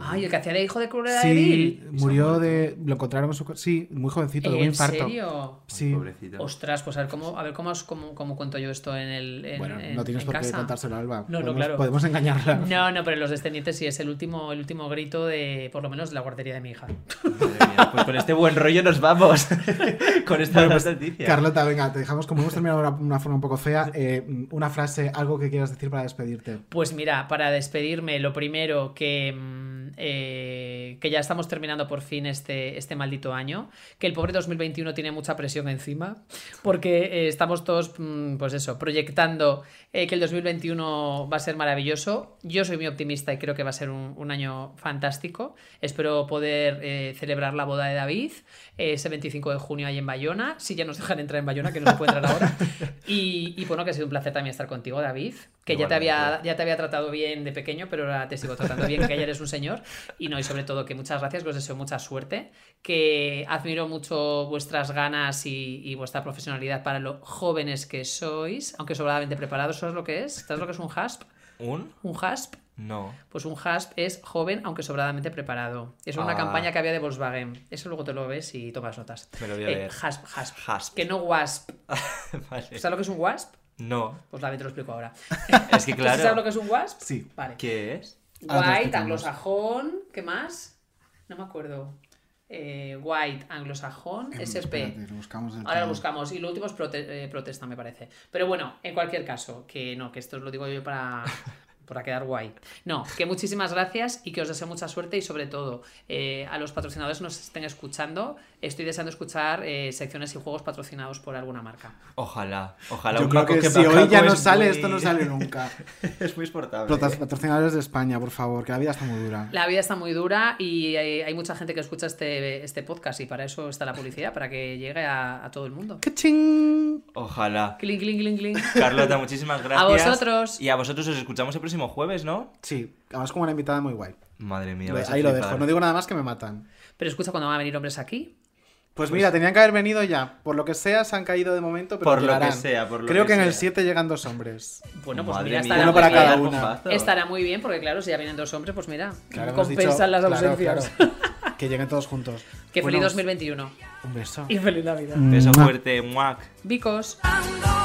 Ay, el que hacía de hijo de Cruella de Vil. Sí, murió de. Lo encontraron en su. Sí, muy jovencito, de un ¿En infarto. serio? Sí. Pobrecito. Ostras, pues a ver cómo, a ver cómo, os- cómo, cómo cuento yo esto en el en, Bueno, en- no tienes en por qué contárselo a Alba. No, no, claro. Podemos engañarla. No, no, pero los descendientes sí es el último, el último grito de, por lo menos, de la guardería de mi hija. Madre mía, pues con este buen rollo nos vamos. con esta Bueno, pues, noticia. Carlota, venga, te dejamos como hemos terminado de una, una forma un poco fea. eh, una frase, algo que quieras decir para despedirte. Pues mira, para despedirme, lo primero que, mm, eh, que ya estamos terminando por fin este, este maldito año, que el pobre 2021 tiene mucha presión encima, porque eh, estamos todos, mm, pues eso, proyectando eh, que el 2021 va a ser maravilloso. Yo soy muy optimista y creo que va a ser un, un año fantástico. Espero poder celebrar la boda de David ese 25 de junio ahí en Bayona, si ya nos dejan entrar en Bayona, que no se puede entrar ahora. Y, y bueno, que ha sido un placer también estar contigo, David, que ya te, había, ya te había tratado bien de pequeño, pero ahora te sigo tratando bien, que ya eres un señor. Y no, y sobre todo que muchas gracias, que os deseo mucha suerte, que admiro mucho vuestras ganas y, y vuestra profesionalidad para lo jóvenes que sois, aunque sobradamente preparados, ¿sabes lo que es? ¿Sabes lo que es un HASP? ¿Un? ¿Un HASP? No. Pues un HASP es joven aunque sobradamente preparado. Es una Ah. campaña que había de Volkswagen. Eso luego te lo ves y tomas notas. Me lo voy a Eh, leer. HASP, HASP. Hasp. Que no WASP. vale. ¿Sabes lo que es un WASP? No. Pues la te lo explico ahora. Es que claro. ¿Sabes lo que es un WASP? Sí. Vale. ¿Qué es? Lo White, anglosajón, ¿qué más? No me acuerdo. Eh, white, anglosajón, Eh, SP. espérate, lo buscamos Ahora lo buscamos. Y lo último es prote- eh, protesta, me parece. Pero bueno, en cualquier caso, que no, que esto os lo digo yo para, para quedar guay. No, que muchísimas gracias y que os deseo mucha suerte y sobre todo eh, a los patrocinadores que nos estén escuchando, estoy deseando escuchar eh, secciones y juegos patrocinados por alguna marca. Ojalá, ojalá. Yo un creo que que si hoy ya no es sale, muy- esto no sale nunca. es muy exportable. Patrocinadores de España, por favor, que la vida está muy dura. La vida está muy dura y hay, hay mucha gente que escucha este, este podcast y para eso está la publicidad, para que llegue a, a todo el mundo. ¡Qué ching! Ojalá. Clink, clink, clink, clink. Carlota, muchísimas gracias. A vosotros. Y a vosotros os escuchamos el próximo jueves, ¿no? Sí, además como una invitada muy guay. Madre mía. Lo- ahí lo dejo, no digo nada más que me matan. Pero escucha cuando van a venir hombres aquí. Pues mira, tenían que haber venido ya. Por lo que sea, se han caído de momento, pero Por lo que sea, por lo Creo que que, en el sea. 7 llegan dos hombres. Bueno, pues Madre mira, mía, estará Uno para cada una. Estará muy bien porque claro, si ya vienen dos hombres, pues mira, Claro, compensan dicho- las ausencias. claro. Que lleguen todos juntos. que Bueno, feliz 2021. Un beso. Y feliz Navidad. Beso fuerte, muac. Vicos. Ando